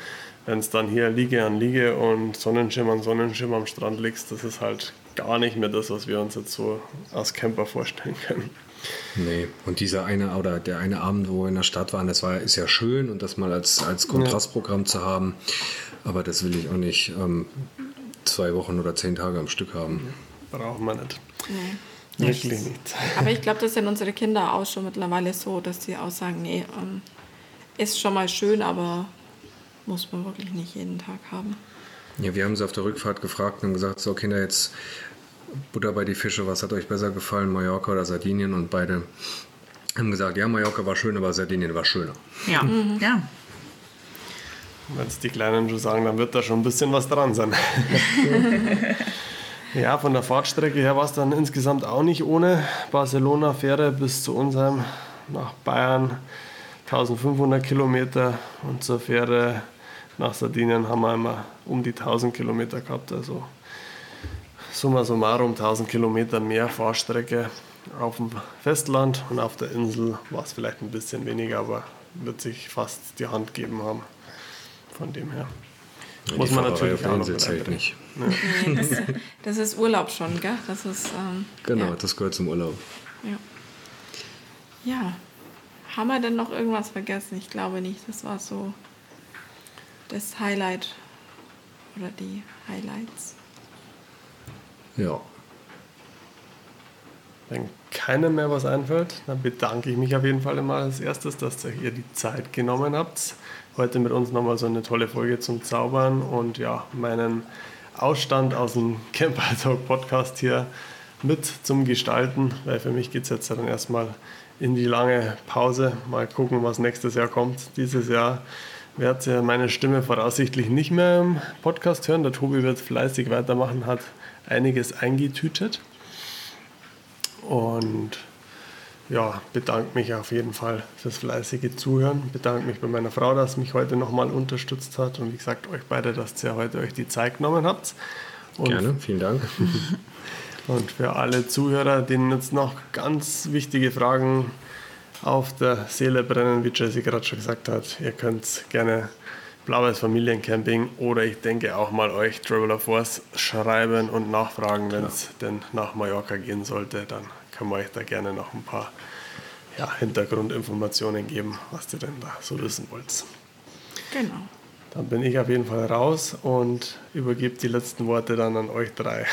Speaker 2: wenn es dann hier Liege an Liege und Sonnenschirm an Sonnenschirm am Strand liegst, das ist halt gar nicht mehr das, was wir uns jetzt so als Camper vorstellen können.
Speaker 3: Nee, und dieser eine oder der eine Abend, wo wir in der Stadt waren, das war, ist ja schön und das mal als, als Kontrastprogramm zu haben. Aber das will ich auch nicht ähm, zwei Wochen oder zehn Tage am Stück haben.
Speaker 2: Braucht man nicht.
Speaker 5: Nee.
Speaker 2: Wirklich nicht.
Speaker 5: Aber ich glaube, das sind unsere Kinder auch schon mittlerweile so, dass sie auch sagen, nee, ähm, ist schon mal schön, aber muss man wirklich nicht jeden Tag haben.
Speaker 3: Ja, wir haben sie auf der Rückfahrt gefragt und gesagt, so Kinder, jetzt Butter bei die Fische, was hat euch besser gefallen, Mallorca oder Sardinien? Und beide haben gesagt, ja, Mallorca war schön, aber Sardinien war schöner.
Speaker 4: Ja, ja.
Speaker 2: Wenn es die Kleinen schon sagen, dann wird da schon ein bisschen was dran sein. ja, von der Fahrtstrecke her war es dann insgesamt auch nicht ohne. Barcelona-Fähre bis zu Unsheim nach Bayern, 1500 Kilometer und zur Fähre nach Sardinien haben wir immer um die 1000 Kilometer gehabt. Also summa summarum 1000 Kilometer mehr Fahrstrecke auf dem Festland und auf der Insel war es vielleicht ein bisschen weniger, aber wird sich fast die Hand geben haben. Von dem her.
Speaker 3: Ja,
Speaker 2: Muss man natürlich auch noch
Speaker 3: nicht.
Speaker 5: Nee, das, das ist Urlaub schon, gell? Das ist, ähm,
Speaker 3: Genau,
Speaker 5: Ja.
Speaker 3: das gehört zum Urlaub.
Speaker 5: ja. ja. Haben wir denn noch irgendwas vergessen? Ich glaube nicht. Das war so das Highlight oder die Highlights.
Speaker 3: Ja.
Speaker 2: Wenn keinem mehr was einfällt, dann bedanke ich mich auf jeden Fall immer als erstes, dass ihr die Zeit genommen habt. Heute mit uns nochmal so eine tolle Folge zum Zaubern und ja, meinen Ausstand aus dem Camper Talk Podcast hier mit zum Gestalten, weil für mich geht es jetzt dann erstmal in die lange Pause. Mal gucken, was nächstes Jahr kommt. Dieses Jahr werdet ihr meine Stimme voraussichtlich nicht mehr im Podcast hören. Der Tobi wird fleißig weitermachen, hat einiges eingetütet. Und ja, bedanke mich auf jeden Fall fürs fleißige Zuhören. Bedanke mich bei meiner Frau, dass mich heute nochmal unterstützt hat. Und wie gesagt, euch beide, dass ihr heute euch die Zeit genommen habt. Und,
Speaker 3: Gerne, vielen Dank.
Speaker 2: und für alle Zuhörer, denen jetzt noch ganz wichtige Fragen auf der Seele brennen, wie Jesse gerade schon gesagt hat, ihr könnt gerne Blaues Familiencamping oder ich denke auch mal euch Traveler Force schreiben und nachfragen, wenn es denn nach Mallorca gehen sollte, dann können wir euch da gerne noch ein paar ja, Hintergrundinformationen geben, was ihr denn da so wissen wollt.
Speaker 5: Genau.
Speaker 2: Dann bin ich auf jeden Fall raus und übergebe die letzten Worte dann an euch drei.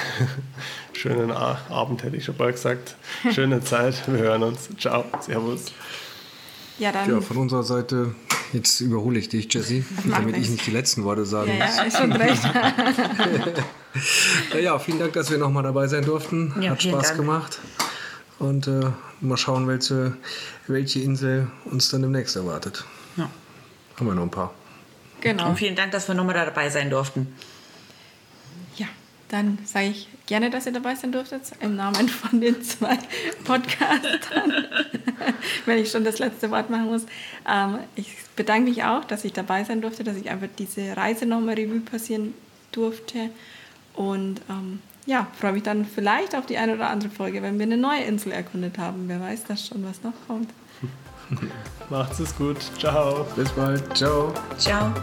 Speaker 2: Schönen A Abend, hätte ich schon bald gesagt. Schöne Zeit. Wir hören uns. Ciao. Servus.
Speaker 5: Ja, dann.
Speaker 3: Ja, von unserer Seite, jetzt überhole ich dich, Jessie,
Speaker 5: Macht
Speaker 3: damit ich
Speaker 5: nichts.
Speaker 3: nicht die letzten Worte sagen
Speaker 5: ja,
Speaker 3: muss.
Speaker 5: ja, ist schon recht.
Speaker 3: Ja, vielen Dank, dass wir nochmal dabei sein durften.
Speaker 4: Ja,
Speaker 3: Hat Spaß
Speaker 4: Dank.
Speaker 3: gemacht. Und äh, mal schauen, welche, welche Insel uns dann demnächst erwartet.
Speaker 4: Ja.
Speaker 3: Haben wir noch ein paar.
Speaker 5: genau.
Speaker 4: Und vielen Dank, dass wir nochmal dabei sein durften.
Speaker 5: Ja, dann sage ich gerne, dass ihr dabei sein durftet, im Namen von den zwei Podcastern, wenn ich schon das letzte Wort machen muss. Ähm, ich bedanke mich auch, dass ich dabei sein durfte, dass ich einfach diese Reise nochmal Revue passieren durfte. Und ähm, ja, freue mich dann vielleicht auf die eine oder andere Folge, wenn wir eine neue Insel erkundet haben. Wer weiß das schon, was noch kommt.
Speaker 2: Macht's es gut. Ciao.
Speaker 3: Bis bald. Ciao.
Speaker 4: Ciao.